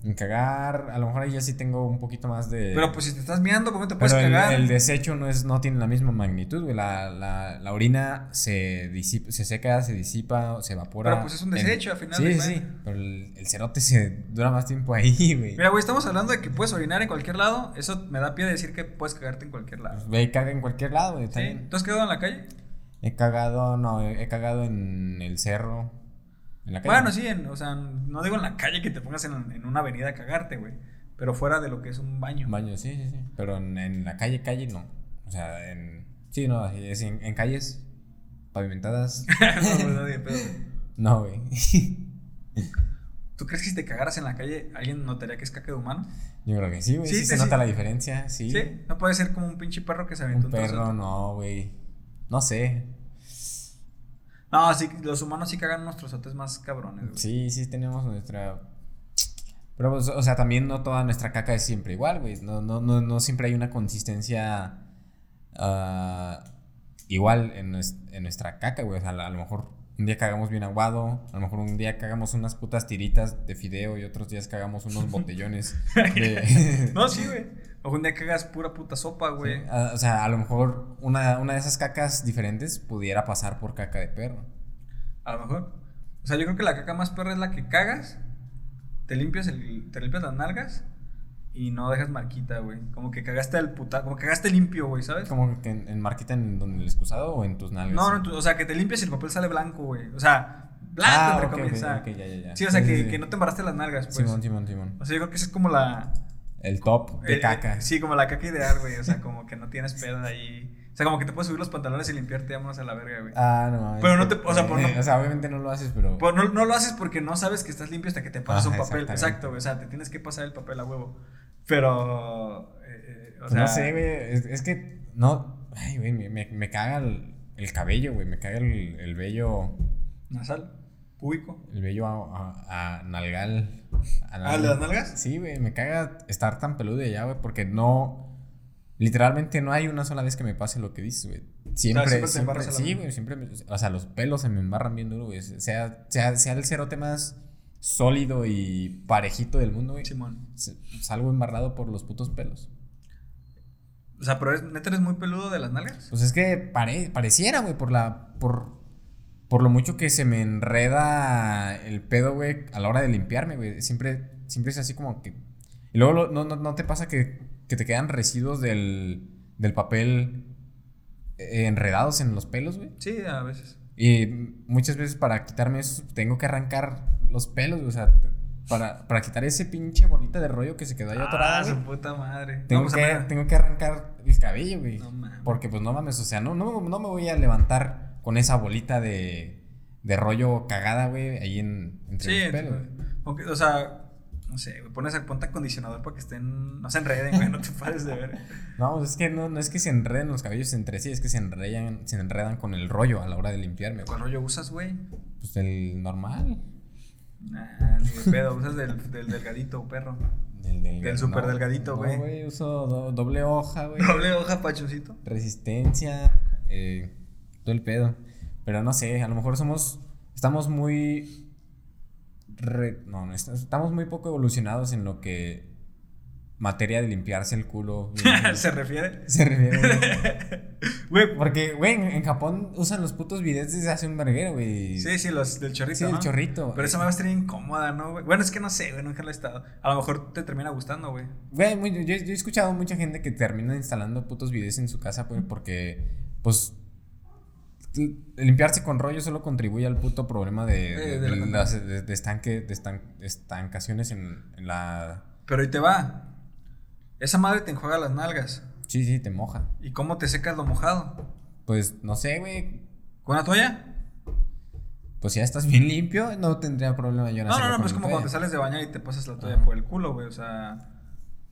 Speaker 1: En cagar, a lo mejor ahí ya sí tengo un poquito más de.
Speaker 2: Pero pues si te estás miando, ¿cómo te puedes
Speaker 1: Pero
Speaker 2: cagar?
Speaker 1: el desecho no, es, no tiene la misma magnitud, güey. La, la, la orina se, disipa, se seca, se disipa, se evapora.
Speaker 2: Pero, pues, es un
Speaker 1: en-
Speaker 2: desecho, a final
Speaker 1: sí,
Speaker 2: de
Speaker 1: sí. Pero el, el cerote se dura más tiempo ahí, güey.
Speaker 2: Mira, güey, estamos hablando de que puedes orinar en cualquier lado. Eso me da pie de decir que puedes cagarte en cualquier lado.
Speaker 1: Pues, Ve y caga en cualquier lado, güey.
Speaker 2: ¿Sí? ¿Tú has quedado en la calle?
Speaker 1: He cagado, no, he cagado en el cerro. En la calle.
Speaker 2: Bueno, sí, en- o sea, no digo en la calle que te pongas en, en una avenida a cagarte, güey. Pero fuera de lo que es un baño.
Speaker 1: Baño, sí, sí, sí. Pero en, en la calle, calle no. O sea, en. Sí, no, es en, calles pavimentadas.
Speaker 2: no, güey, no, pedo, güey.
Speaker 1: no, güey.
Speaker 2: ¿Tú crees que si te cagaras en la calle, alguien notaría que es caca de humano?
Speaker 1: Yo creo que sí, güey.
Speaker 2: Sí,
Speaker 1: se
Speaker 2: sí.
Speaker 1: nota la diferencia, sí.
Speaker 2: Sí. No puede ser como un pinche perro que se aventó
Speaker 1: Un
Speaker 2: un trozo.
Speaker 1: perro, no, güey. No sé.
Speaker 2: No, sí, los humanos sí cagan unos trozotes más cabrones, güey.
Speaker 1: Sí, sí tenemos nuestra. Pero, pues, o sea, también no toda nuestra caca es siempre igual, güey. No, no, no, no siempre hay una consistencia ah, igual en, en nuestra caca, güey. O sea, a lo mejor un día cagamos bien aguado, a lo mejor un día cagamos unas putas tiritas de fideo y otros días cagamos unos botellones de.
Speaker 2: No, sí, güey. O un día cagas pura puta sopa, güey.
Speaker 1: Sí, o sea, a lo mejor una, una de esas cacas diferentes pudiera pasar por caca de perro.
Speaker 2: A lo mejor. O sea, yo creo que la caca más perra es la que cagas, te limpias, el, te limpias las nalgas y no dejas marquita, güey. Como que cagaste el puta, como que cagaste limpio, güey, ¿sabes?
Speaker 1: Como que en, en marquita en donde el excusado o en tus nalgas.
Speaker 2: No, no, tú- o sea, que te limpias y el papel sale blanco, güey. O sea, blanco,
Speaker 1: Ah,
Speaker 2: entre
Speaker 1: ok,
Speaker 2: comillas.
Speaker 1: ok,
Speaker 2: o sea.
Speaker 1: ok, ya, ya, ya.
Speaker 2: Sí, o sea,
Speaker 1: Sí,
Speaker 2: que,
Speaker 1: sí,
Speaker 2: que no te embarraste las nalgas, pues.
Speaker 1: Simón, Simón, Simón.
Speaker 2: O sea, yo creo que esa es como la.
Speaker 1: El top de
Speaker 2: eh,
Speaker 1: caca.
Speaker 2: eh, sí, como la caca ideal, güey. O sea, como que no tienes pedo ahí. O sea, como que te puedes subir los pantalones y limpiarte, vámonos a la verga, güey.
Speaker 1: Ah, no.
Speaker 2: Pero no te- o sea, por no-
Speaker 1: o sea, obviamente no lo haces, pero.
Speaker 2: Pues no, no lo haces porque no sabes que estás limpio hasta que te pasas un papel. Exacto, güey. O sea, te tienes que pasar el papel a huevo. Pero. eh, eh, o
Speaker 1: Pues
Speaker 2: sea,
Speaker 1: no sé, güey. Es, es que no. Ay, güey, me, me, caga el, el cabello, güey. Me caga el, el vello.
Speaker 2: Nasal, púbico.
Speaker 1: El vello a, a, a nalgal. a
Speaker 2: ¿Ah, ¿de las nalgas?
Speaker 1: Sí, güey. Me caga estar tan peludo ya, güey. Porque no. Literalmente no hay una sola vez que me pase lo que dices, güey. Siempre,
Speaker 2: siempre te
Speaker 1: siempre,
Speaker 2: a la
Speaker 1: sí, güey, siempre, o sea, los pelos se me embarran bien duro, güey. Sea, sea, sea el cerote más sólido y parejito del mundo, güey.
Speaker 2: Simón.
Speaker 1: Salgo embarrado por los putos pelos.
Speaker 2: O sea, pero eres, neta eres muy peludo de las nalgas.
Speaker 1: Pues es que pare- pareciera, güey, por la. Por, por lo mucho que se me enreda el pedo, güey, a la hora de limpiarme, güey. Siempre, siempre es así como que. Y luego lo- no, no, no te pasa que, que te quedan residuos del, del papel eh, enredados en los pelos, güey.
Speaker 2: Sí, a veces.
Speaker 1: Y muchas veces para quitarme eso tengo que arrancar los pelos, güey. O sea, para, para quitar ese pinche bolita de rollo que se quedó ahí atorada,
Speaker 2: Ah,
Speaker 1: güey.
Speaker 2: su puta madre.
Speaker 1: Tengo,
Speaker 2: pues,
Speaker 1: que, tengo que arrancar el cabello, güey.
Speaker 2: No mames.
Speaker 1: Porque pues no mames, o sea, no, no, no me voy a levantar con esa bolita de, de rollo cagada, güey, ahí en, entre
Speaker 2: Sí,
Speaker 1: mis pelos.
Speaker 2: o sea, no sé, güey, pones a ponte acondicionador para que estén, no se enreden, güey, no te pares de ver.
Speaker 1: No, pues es que no, no es que se enreden los cabellos entre sí, es que se enredan, se enredan con el rollo a la hora de limpiarme, güey.
Speaker 2: ¿Cuál rollo usas, güey?
Speaker 1: Pues el normal.
Speaker 2: Nah, ni de pedo, usas del, del delgadito, perro.
Speaker 1: El del,
Speaker 2: Del súper delgadito, güey.
Speaker 1: No, güey, uso do- doble hoja, güey.
Speaker 2: Doble hoja, pachoncito.
Speaker 1: resistencia, eh, todo el pedo. Pero no sé, a lo mejor somos, estamos muy, re- no, no, est- estamos muy poco evolucionados en lo que materia de limpiarse el culo.
Speaker 2: ¿Se refiere?
Speaker 1: se refiere. güey.
Speaker 2: Güey,
Speaker 1: Porque, güey, en, Japón usan los putos bidets desde hace un verguero, güey.
Speaker 2: sí, sí, los del chorrito,
Speaker 1: Sí, el
Speaker 2: ¿no?
Speaker 1: chorrito.
Speaker 2: Pero esa me va a estar incómoda, ¿no, güey? Bueno, es que no sé, güey, nunca lo he estado. A lo mejor te termina gustando, güey.
Speaker 1: Güey, yo, yo he escuchado mucha gente que termina instalando putos videos en su casa, pues, porque, pues, limpiarse con rollo solo contribuye al puto problema de, de-
Speaker 2: de
Speaker 1: las estanque, de estan- estancaciones en, en la...
Speaker 2: Pero ahí te va. Esa madre te enjuaga las nalgas.
Speaker 1: Sí, sí, te moja.
Speaker 2: ¿Y cómo te secas lo mojado?
Speaker 1: Pues, no sé, güey.
Speaker 2: ¿Con una toalla?
Speaker 1: pues si ya estás bien limpio, no tendría problema yo en
Speaker 2: No, no, no, pues como cuando te sales de bañar y te pasas la toalla
Speaker 1: Ajá.
Speaker 2: por el culo, güey. O sea,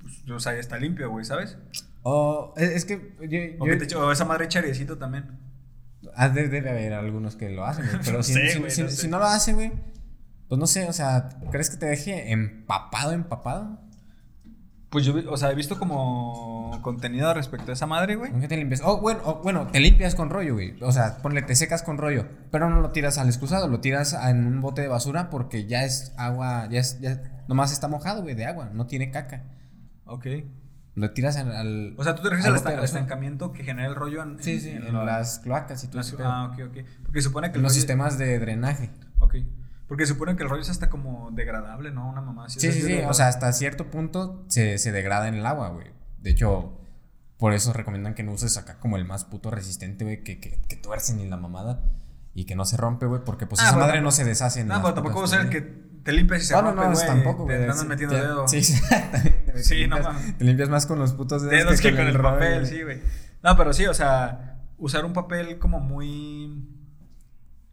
Speaker 2: pues, o sea, ya está limpio, güey, ¿sabes?
Speaker 1: O es, es que yo,
Speaker 2: O,
Speaker 1: yo-
Speaker 2: que te echo- o esa madre chariecito también.
Speaker 1: Ah, de- debe haber algunos que lo hacen, güey. Pero
Speaker 2: No
Speaker 1: si,
Speaker 2: sé,
Speaker 1: si-
Speaker 2: güey,
Speaker 1: si-
Speaker 2: no
Speaker 1: si no lo hace, güey, pues no sé, o sea, ¿crees que te deje empapado, empapado?
Speaker 2: Pues yo, o sea, he visto como contenido respecto a esa madre, güey.
Speaker 1: ¿Con qué te limpias? Oh, bueno, oh, bueno, te limpias con rollo, güey. O sea, ponle, te secas con rollo. Pero no lo tiras al excusado, lo tiras en un bote de basura porque ya es agua, ya es, ya nomás está mojado, güey, de agua, no tiene caca.
Speaker 2: Ok.
Speaker 1: Lo tiras al. al-
Speaker 2: O sea, tú te refieres al, estancamiento que genera el rollo en,
Speaker 1: Sí, sí, en,
Speaker 2: la-
Speaker 1: las cloacas y todo pedo.
Speaker 2: Ah, ok, ok. Porque supone que
Speaker 1: En los sistemas de drenaje.
Speaker 2: Ok. Porque supone que el rollo es hasta como degradable, ¿no? Una mamá así.
Speaker 1: Sí, sí, sí.
Speaker 2: degradable.
Speaker 1: O sea, hasta cierto punto se, se degrada en el agua, güey. De hecho, por eso recomiendan que no uses acá como el más puto resistente, güey, que, que, que tuerce ni la mamada y que no se rompe, güey, porque pues
Speaker 2: Ah,
Speaker 1: esa madre
Speaker 2: tampoco-
Speaker 1: no se deshace
Speaker 2: No, pero tampoco va a ser que te limpias y se
Speaker 1: No, no,
Speaker 2: rompe,
Speaker 1: no,
Speaker 2: güey.
Speaker 1: tampoco,
Speaker 2: Te
Speaker 1: güey.
Speaker 2: andas
Speaker 1: Sí,
Speaker 2: metiendo
Speaker 1: te-
Speaker 2: dedo.
Speaker 1: Sí, güey.
Speaker 2: Sí,
Speaker 1: te
Speaker 2: no
Speaker 1: limpias,
Speaker 2: mames.
Speaker 1: Te limpias más con los putos dedos,
Speaker 2: Dedos que con el papel, sí, güey. No, pero sí, o sea, usar un papel como muy.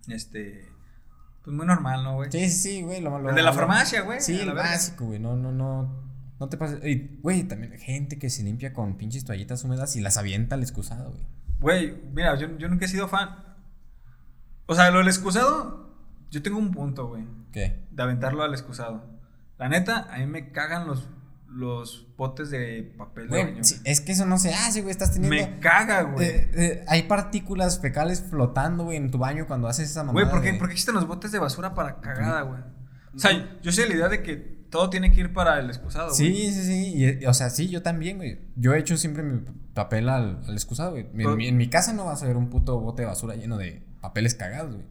Speaker 2: Este. Pues muy normal, ¿no, güey?
Speaker 1: Sí, sí, sí, güey. Lo, lo-
Speaker 2: El de la farmacia, güey,
Speaker 1: Sí, el básico, güey. No, no, no. No te pases. Güey, también gente que se limpia con pinches toallitas húmedas y las avienta al excusado, güey.
Speaker 2: Güey, mira, yo, yo nunca he sido fan. O sea, lo del excusado, yo tengo un punto, güey.
Speaker 1: ¿Qué?
Speaker 2: De aventarlo al excusado. La neta, a mí me cagan los, los botes de papel de baño.
Speaker 1: sí, es que eso no se hace, güey. Estás teniendo.
Speaker 2: me caga, güey.
Speaker 1: Eh, eh, hay partículas fecales flotando, güey, en tu baño cuando haces esa mamada.
Speaker 2: Güey, ¿por qué,
Speaker 1: de-
Speaker 2: por qué existen los botes de basura para cagada, güey? O sea, yo sé la idea de que todo tiene que ir para el excusado, güey.
Speaker 1: Sí, sí, sí. y, o sea, sí, yo también, güey. Yo he hecho siempre mi papel al, al excusado, güey. En,
Speaker 2: Pero-
Speaker 1: mi- en mi casa no vas a ver un puto bote de basura lleno de papeles cagados, güey.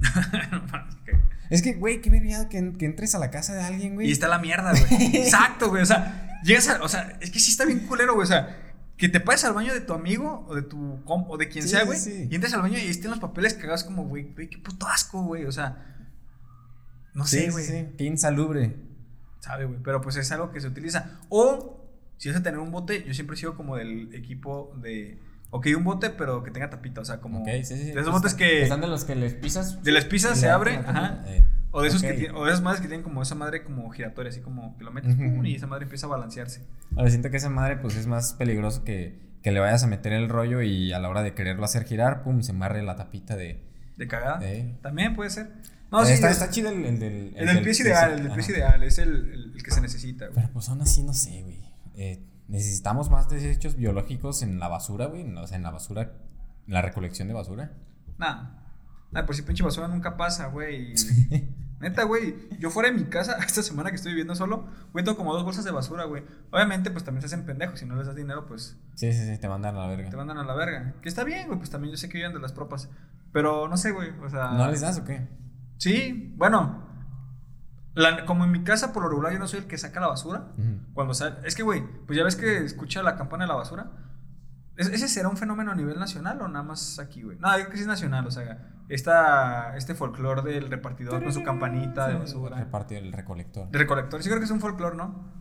Speaker 1: Es que, güey, qué vergüenza que, que entres a la casa de alguien, güey.
Speaker 2: y está la mierda, güey. Exacto, güey. O sea, llegas a. O sea, es que sí está bien culero, güey. O sea, que te pases al baño de tu amigo o de tu o de quien
Speaker 1: Sí,
Speaker 2: sea, güey.
Speaker 1: sí.
Speaker 2: Y entres al baño y estén los papeles cagados como, güey, güey, qué puto asco, güey. O sea, no
Speaker 1: Sí,
Speaker 2: sé, güey.
Speaker 1: sí. Qué insalubre.
Speaker 2: Sabe, güey. Pero pues es algo que se utiliza. O, si vas a tener un bote, yo siempre he sido como del equipo de. Ok, un bote, pero que tenga tapita. O sea, como.
Speaker 1: Ok, sí, sí.
Speaker 2: De esos
Speaker 1: Pues
Speaker 2: botes que.
Speaker 1: Están de los que les pisas.
Speaker 2: De las pizzas
Speaker 1: y
Speaker 2: se abre, ajá.
Speaker 1: Eh,
Speaker 2: O de esos
Speaker 1: ok.
Speaker 2: que tienen, o de esas madres que tienen como esa madre como giratoria, así como que lo metes pum, y esa madre empieza a balancearse.
Speaker 1: Ahora siento que esa madre, pues es más peligroso que, que le vayas a meter el rollo y a la hora de quererlo hacer girar, pum, se embarre la tapita de.
Speaker 2: De cagada.
Speaker 1: Eh.
Speaker 2: También puede ser. No,
Speaker 1: Eh,
Speaker 2: sí,
Speaker 1: está,
Speaker 2: es-
Speaker 1: está chido el, el del.
Speaker 2: el del pie es ideal, el del pie es ideal, es el, el- el que se necesita, güey.
Speaker 1: Pero pues aún así, no sé, güey. Eh, necesitamos más desechos biológicos en la basura, güey. O sea, en la basura, en la recolección de basura.
Speaker 2: Nah. Nah, pues si pinche basura nunca pasa, güey. Neta, güey. Yo fuera de mi casa, esta semana que estoy viviendo solo, güey, tengo como dos bolsas de basura, güey. Obviamente, pues también se hacen pendejos. Si no les das dinero, pues
Speaker 1: Sí, sí, sí, te mandan a la verga.
Speaker 2: te mandan a la verga. Que está bien, güey, pues también yo sé que viven de las propas. Pero no sé, güey, o sea.
Speaker 1: ¿No les das o qué?
Speaker 2: Sí, bueno. La- como en mi casa, por lo regular, yo no soy el que saca la basura.
Speaker 1: Ujú.
Speaker 2: Cuando sale. Es que, güey, pues ya ves que escucha la campana de la basura. ¿Es- ¿Ese será un fenómeno a nivel nacional o nada más aquí, güey? No, yo creo que sí es nacional, o sea, esta, este folclore del repartidor con su campanita de
Speaker 1: Sí,
Speaker 2: basura.
Speaker 1: El repartido, el recolector.
Speaker 2: De recolector, sí creo que es un folclore, ¿no?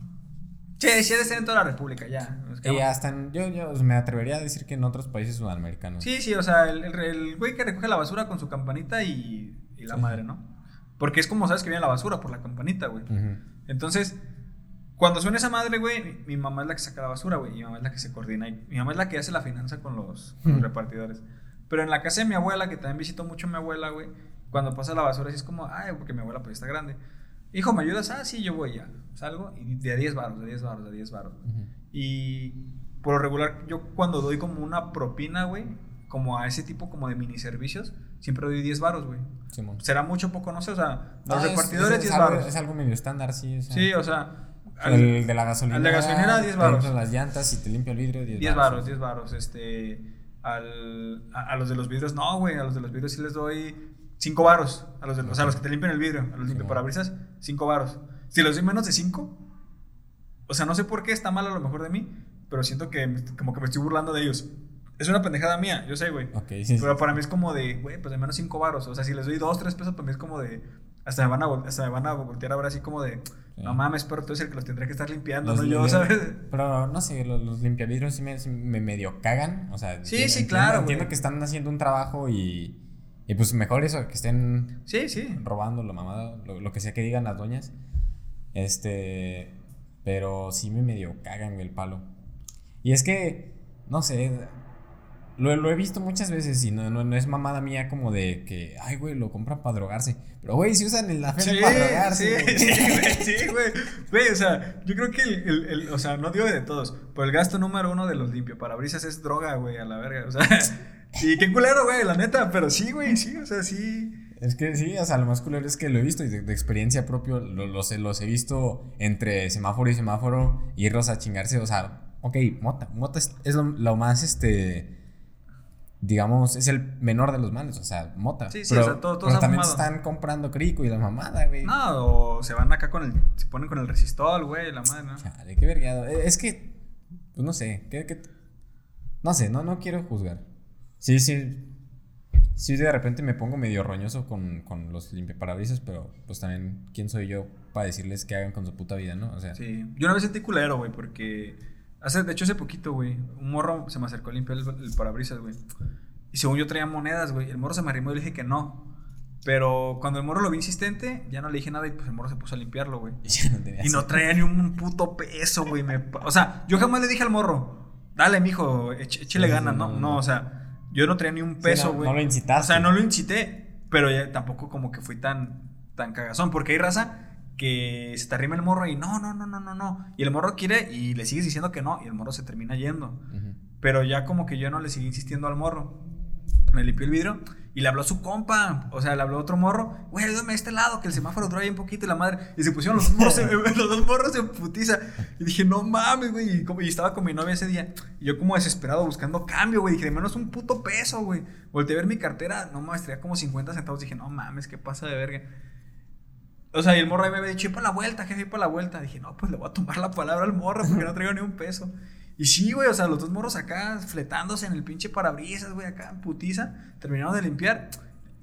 Speaker 2: Sí, sí, ha de ser en toda la república, ya.
Speaker 1: Y hasta en- yo, yo me atrevería a decir que en otros países sudamericanos.
Speaker 2: Sí, sí, o sea, el, el- el güey que recoge la basura con su campanita y, y la
Speaker 1: Sí.
Speaker 2: madre, ¿no? Porque es como sabes que viene la basura por la campanita, güey. Entonces, cuando suena esa madre, güey, mi, mi mamá es la que saca la basura, güey. Mi mamá es la que se coordina. Y mi mamá es la que hace la finanza con los, con los repartidores. Pero en la casa de mi abuela, que también visito mucho a mi abuela, güey, cuando pasa la basura, así es como, ay, porque mi abuela pues está grande. Hijo, ¿me ayudas? Ah, sí, yo voy ya. Salgo y de a 10 baros, de 10 baros, de 10 baros. Y por lo regular, yo cuando doy como una propina, güey, como a ese tipo como de mini servicios, siempre doy 10 baros, güey.
Speaker 1: Simón.
Speaker 2: Será mucho o poco, no sé, o sea, los
Speaker 1: No, es-
Speaker 2: repartidores
Speaker 1: es,
Speaker 2: 10
Speaker 1: algo,
Speaker 2: baros.
Speaker 1: es algo medio estándar, sí. o sea,
Speaker 2: Sí, o sea, al-
Speaker 1: el de la gasolina.
Speaker 2: al de gasolinera, 10
Speaker 1: te
Speaker 2: varos.
Speaker 1: las llantas y te limpia el vidrio, 10
Speaker 2: 10 varos, 10 varos. Este, al, a, a los de los vidrios, no, güey, a los de los vidrios sí les doy 5 varos. A los, de, o sea, a los que te limpian el vidrio, a los
Speaker 1: Sí,
Speaker 2: limpiaparabrisas, 5 varos. Si los doy menos de 5, o sea, no sé por qué está mal a lo mejor de mí, pero siento que me- como que me estoy burlando de ellos. Es una pendejada mía, yo sé, güey.
Speaker 1: Ok, sí. sí.
Speaker 2: Pero para mí es como de, güey, pues de menos 5 varos. O sea, si les doy 2, 3 pesos, para mí es como de. Hasta me van a, hasta me van a voltear ahora así como de. No mames, pero tú eres el que los tendré que estar limpiando,
Speaker 1: Los
Speaker 2: no yo, ¿sabes?
Speaker 1: Pero no sé, los, los limpiavidrios sí me, me medio cagan. O sea,
Speaker 2: Sí, sí, claro,
Speaker 1: Entiendo que están haciendo un trabajo y, Y pues mejor eso, que estén
Speaker 2: Sí, sí.
Speaker 1: robando la mamada, lo, lo que sea que digan las doñas. Este. Pero sí me medio cagan el palo. Y es que, no sé. Lo, lo he visto muchas veces y no, no, no es mamada mía como de que, ay, güey, lo compran para drogarse. Pero, güey, si usan en la feria
Speaker 2: Sí,
Speaker 1: para drogarse.
Speaker 2: sí,
Speaker 1: güey.
Speaker 2: sí, güey, sí, güey. O sea, yo creo que el, el- el- o sea, no digo de todos, pero el gasto número uno de los limpiaparabrisas es droga, güey, a la verga, o sea, y qué culero, güey, la neta, pero sí, güey, sí, o sea, sí.
Speaker 1: Es que sí, o sea, lo más culero es que lo he visto y de, de experiencia propia lo- los, he- los he visto entre semáforo y semáforo, irlos a chingarse, o sea, ok, mota, mota es, es lo, lo más, este, digamos, es el menor de los males, o sea, mota.
Speaker 2: Sí, sí,
Speaker 1: pero,
Speaker 2: o sea, todos- todos
Speaker 1: pero también
Speaker 2: fumado.
Speaker 1: están comprando crico y la mamada, güey.
Speaker 2: No, o se van acá con el, se ponen con el resistol, güey, la madre, ¿no?
Speaker 1: Chale, qué vergado. Eh, Es que, pues no sé, ¿qué, qué- no sé, no, no quiero juzgar. Sí, sí. Sí, de repente me pongo medio roñoso con, con los limpiaparabrisas, pero pues también, ¿quién soy yo para decirles qué hagan con su puta vida, no? O sea,
Speaker 2: Sí, yo una vez sentí culero, güey, porque hace, de hecho hace poquito, güey, un morro se me acercó a limpiar el, el parabrisas, güey. Y según yo traía monedas, güey, el morro se me arrimó y le dije que no. Pero cuando el morro lo vi insistente, ya no le dije nada y pues el morro se puso a limpiarlo, güey.
Speaker 1: no
Speaker 2: Y no traía ni un puto peso, güey. me O sea, yo jamás le dije al morro, dale, mijo, échele ganas, ¿no?
Speaker 1: no,
Speaker 2: o sea, yo no traía ni un
Speaker 1: Sí,
Speaker 2: peso,
Speaker 1: no-
Speaker 2: güey.
Speaker 1: no lo incitaste.
Speaker 2: O sea, no lo incité, pero ya tampoco como que fui tan, tan cagazón. Porque hay raza que se te arrima el morro y no, no, no, no, no, no. Y el morro quiere y le sigues diciendo que no y el morro se termina yendo. Pero ya como que yo no le seguí insistiendo al morro. Me limpió el vidrio y le habló a su compa. O sea, le habló a otro morro. Güey, ayúdame a este lado, que el semáforo ahí un poquito y la madre. Y se pusieron los dos morros, en- los dos morros en putiza. Y dije, no mames, güey. Y, como- y estaba con mi novia ese día. Y yo como desesperado buscando cambio, güey. Dije, de menos un puto peso, güey. Volteé a ver mi cartera. No mames, traía como 50 centavos. Dije, no mames, qué pasa de verga. O sea, y el morro ahí me había dicho, "Y para la vuelta, jefe, y para la vuelta. Dije, no, pues le voy a tomar la palabra al morro porque no traigo ni un peso. Y sí, güey, o sea, los dos morros acá fletándose en el pinche parabrisas, güey, acá en putiza. Terminaron de limpiar.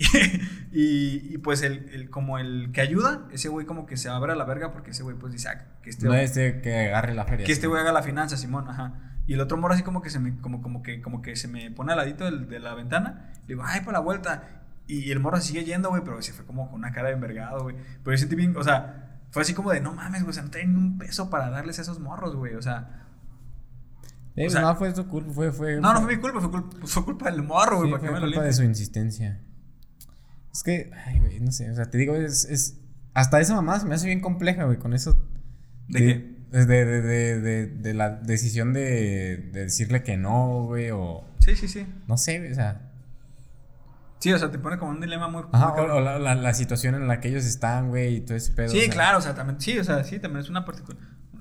Speaker 2: y, y, pues el, el- como el que ayuda, ese güey como que se abre a la verga porque ese güey pues dice, ah, que este
Speaker 1: No este que agarre la feria.
Speaker 2: que este güey haga la finanza, Simón, ajá. Y el otro morro así como que se me, como, como que, como que se me pone al ladito del- de la ventana. Le digo, ay, para la vuelta. Y el morro sigue yendo, güey, pero se fue como con una cara de envergado, güey. Pero yo sentí bien, o sea, fue así como de, no mames, güey, o sea, no traen ni un peso para darles a esos morros, güey. O sea,
Speaker 1: Eh,
Speaker 2: o sea-
Speaker 1: no, fue su culpa, fue, fue.
Speaker 2: no, no fue mi culpa, fue culpa, fue culpa del morro, güey,
Speaker 1: Sí, fue
Speaker 2: me lo
Speaker 1: culpa de su insistencia. Es que, ay, güey, no sé, o sea, te digo, es, es hasta esa mamá se me hace bien compleja, güey, con eso.
Speaker 2: ¿De qué?
Speaker 1: De, de, de, de, de- de la decisión de, de decirle que no, güey, o
Speaker 2: Sí, sí, sí.
Speaker 1: no sé, o sea.
Speaker 2: Sí, o sea, te pone como un dilema muy...
Speaker 1: Ajá,
Speaker 2: muy
Speaker 1: o, la, la, la situación en la que ellos están, güey, y todo ese pedo.
Speaker 2: Sí,
Speaker 1: o sea,
Speaker 2: claro, o sea, también, sí, o sea, sí, también es una particular...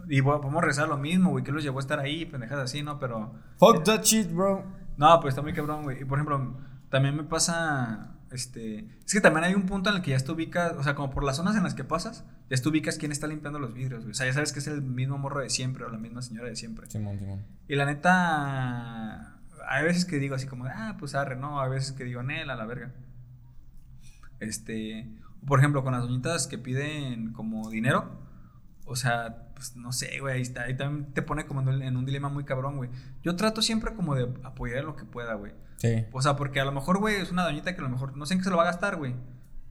Speaker 2: Y bueno, podemos rezar lo mismo, güey, que los llevó a estar ahí, pendejas así, ¿no? Pero...
Speaker 1: Fuck that shit, bro.
Speaker 2: No, pues está muy cabrón, güey. Y por ejemplo, también me pasa, este... Es que también hay un punto en el que ya te ubicas, o sea, como por las zonas en las que pasas, ya te ubicas quién está limpiando los vidrios, güey. O sea, ya sabes que es el mismo morro de siempre o la misma señora de siempre.
Speaker 1: Simón, Simón.
Speaker 2: Y la neta, hay veces que digo así como, ah, pues arre, no, hay veces que digo, Nel, a la verga. Este, por ejemplo, con las doñitas que piden como dinero, o sea, pues no sé, güey, ahí, está, ahí también te pone como en un, dilema muy cabrón, güey. Yo trato siempre como de apoyar en lo que pueda, güey.
Speaker 1: Sí.
Speaker 2: O sea, porque a lo mejor, güey, es una doñita que a lo mejor, no sé en qué se lo va a gastar, güey.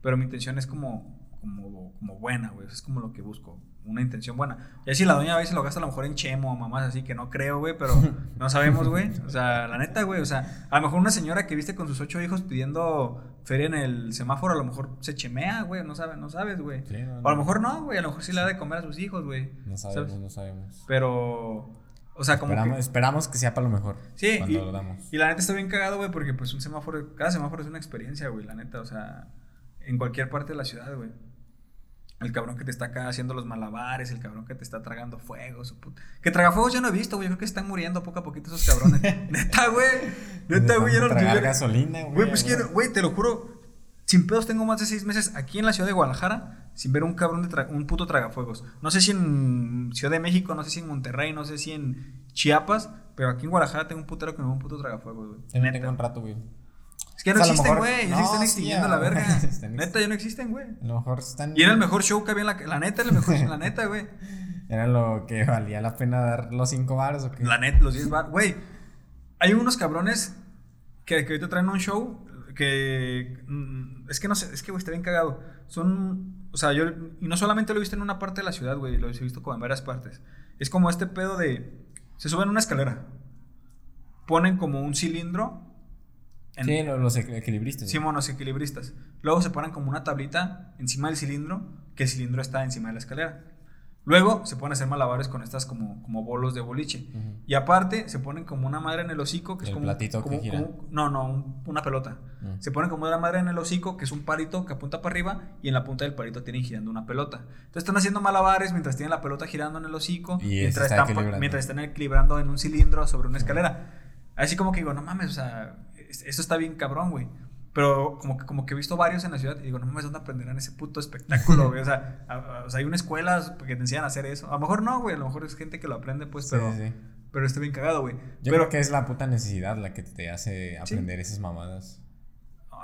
Speaker 2: Pero mi intención es como, como, como buena, güey. Es como lo que busco. Una intención buena. Y así la doña a veces lo gasta a lo mejor en chemo o mamás así que no creo, güey, pero no sabemos, güey. O sea, la neta, güey. O sea, a lo mejor una señora que viste con sus ocho hijos pidiendo feria en el semáforo, a lo mejor se chemea, güey. No sabes, no sabes, güey.
Speaker 1: Sí, no,
Speaker 2: O a lo mejor no, güey. A lo mejor sí le da de comer a sus hijos, güey.
Speaker 1: No
Speaker 2: ¿sabes?
Speaker 1: sabemos, no sabemos.
Speaker 2: Pero, o sea, como
Speaker 1: Esperamos,
Speaker 2: que...
Speaker 1: esperamos que sea para lo mejor.
Speaker 2: Sí,
Speaker 1: Cuando
Speaker 2: y,
Speaker 1: lo damos.
Speaker 2: y la neta está bien cagado, güey, porque pues un semáforo, cada semáforo es una experiencia, güey, la neta, o sea, en cualquier parte de la ciudad, güey. El cabrón que te está acá haciendo los malabares, el cabrón que te está tragando fuego, su puta. Que tragafuegos yo no he visto, güey, yo creo que están muriendo poco a poquito esos cabrones. neta, güey. Neta, güey, yo no
Speaker 1: Tragar
Speaker 2: yo-
Speaker 1: gasolina, güey.
Speaker 2: Güey, pues quiero, güey, te lo juro, sin pedos tengo más de seis meses aquí en la ciudad de Guadalajara sin ver un cabrón de tra- un puto tragafuegos. No sé si en Ciudad de México, no sé si en Monterrey, no sé si en Chiapas, pero aquí en Guadalajara tengo un putero que me ve un puto tragafuegos, güey.
Speaker 1: También
Speaker 2: Neta.
Speaker 1: tengo un rato, güey.
Speaker 2: Es que ya no
Speaker 1: O sea,
Speaker 2: existen, güey. Ya
Speaker 1: No,
Speaker 2: se están extinguiendo la verga. Neta, ya no existen, güey.
Speaker 1: A lo mejor están.
Speaker 2: Y era el mejor show que había en la, la neta, era el mejor, la neta, güey.
Speaker 1: Era lo que valía la pena dar los cinco baros o qué.
Speaker 2: La neta, los 10 bar. Güey, hay unos cabrones que, que ahorita traen un show que mm, es que no sé, es que güey está bien cagado. Son, o sea, yo y no solamente lo he visto en una parte de la ciudad, güey, lo he visto como en varias partes. Es como este pedo de se suben una escalera. Ponen como un cilindro
Speaker 1: en, sí, los equilibristas.
Speaker 2: Sí, monos equilibristas. Luego se ponen como una tablita encima del cilindro, que el cilindro está encima de la escalera. Luego se ponen a hacer malabares con estas como, como bolos de boliche. Y aparte se ponen como una madre en el hocico, que es como.
Speaker 1: platito
Speaker 2: como,
Speaker 1: que gira.
Speaker 2: no, no, una pelota. Mm. Se ponen como una madre en el hocico, que es un palito que apunta para arriba, y en la punta del palito tienen girando una pelota. Entonces están haciendo malabares mientras tienen la pelota girando en el hocico, mientras, están, mientras están equilibrando en un cilindro sobre una escalera. Así como que digo, no mames, o sea, eso está bien cabrón, güey. Pero como que, como que he visto varios en la ciudad y digo, no mames, ¿dónde aprenderán ese puto espectáculo, güey? O sea, o sea, hay una escuela que te enseñan a hacer eso. A lo mejor no, güey, a lo mejor es gente que lo aprende, pues, pero, sí, pero está bien cagado, güey.
Speaker 1: Yo
Speaker 2: pero,
Speaker 1: creo que es la puta necesidad la que te hace aprender esas mamadas.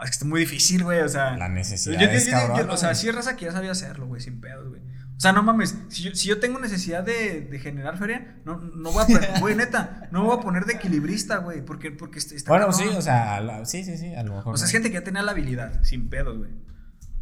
Speaker 2: es que está muy difícil, güey, o sea.
Speaker 1: La necesidad es cabrón,
Speaker 2: O sea, sí es raza que ya sabía hacerlo, güey, sin pedos, güey. O sea, no mames, si yo, si yo tengo necesidad de, de, generar feria, no, no voy a, güey, neta, no voy a poner de equilibrista, güey, porque, porque está...
Speaker 1: Bueno, sí, o sea, sí, sí, sí, a lo mejor.
Speaker 2: O sea, es gente que ya tenía la habilidad, sin pedos, güey.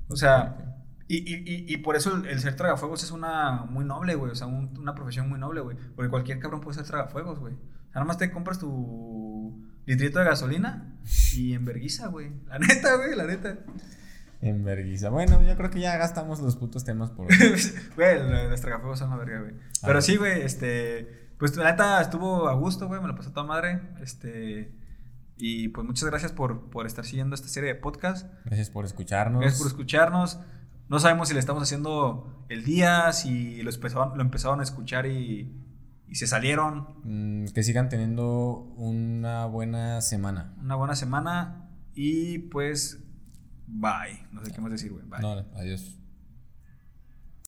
Speaker 2: O sea, y, y, y, por eso el, ser tragafuegos es una muy noble, güey, o sea, una profesión muy noble, güey, porque cualquier cabrón puede ser tragafuegos, güey. O sea, nada más te compras tu litrito de gasolina y enverguiza, güey. La neta, güey, la neta.
Speaker 1: En vergüenza. Bueno, yo creo que ya gastamos los putos temas por.
Speaker 2: güey, los tragafuegos son la verga, güey. Pero sí, güey, este. Pues la neta estuvo a gusto, güey, me lo pasó toda madre. Este. Y pues muchas gracias por, por estar siguiendo esta serie de podcast.
Speaker 1: Gracias por escucharnos.
Speaker 2: Gracias por escucharnos. No sabemos si le estamos haciendo el día, si lo empezaron, lo empezaron a escuchar y, y se salieron.
Speaker 1: Mm, que sigan teniendo una buena semana.
Speaker 2: Una buena semana. Y pues Bye. No sé qué más decir, güey. Bye.
Speaker 1: Adiós.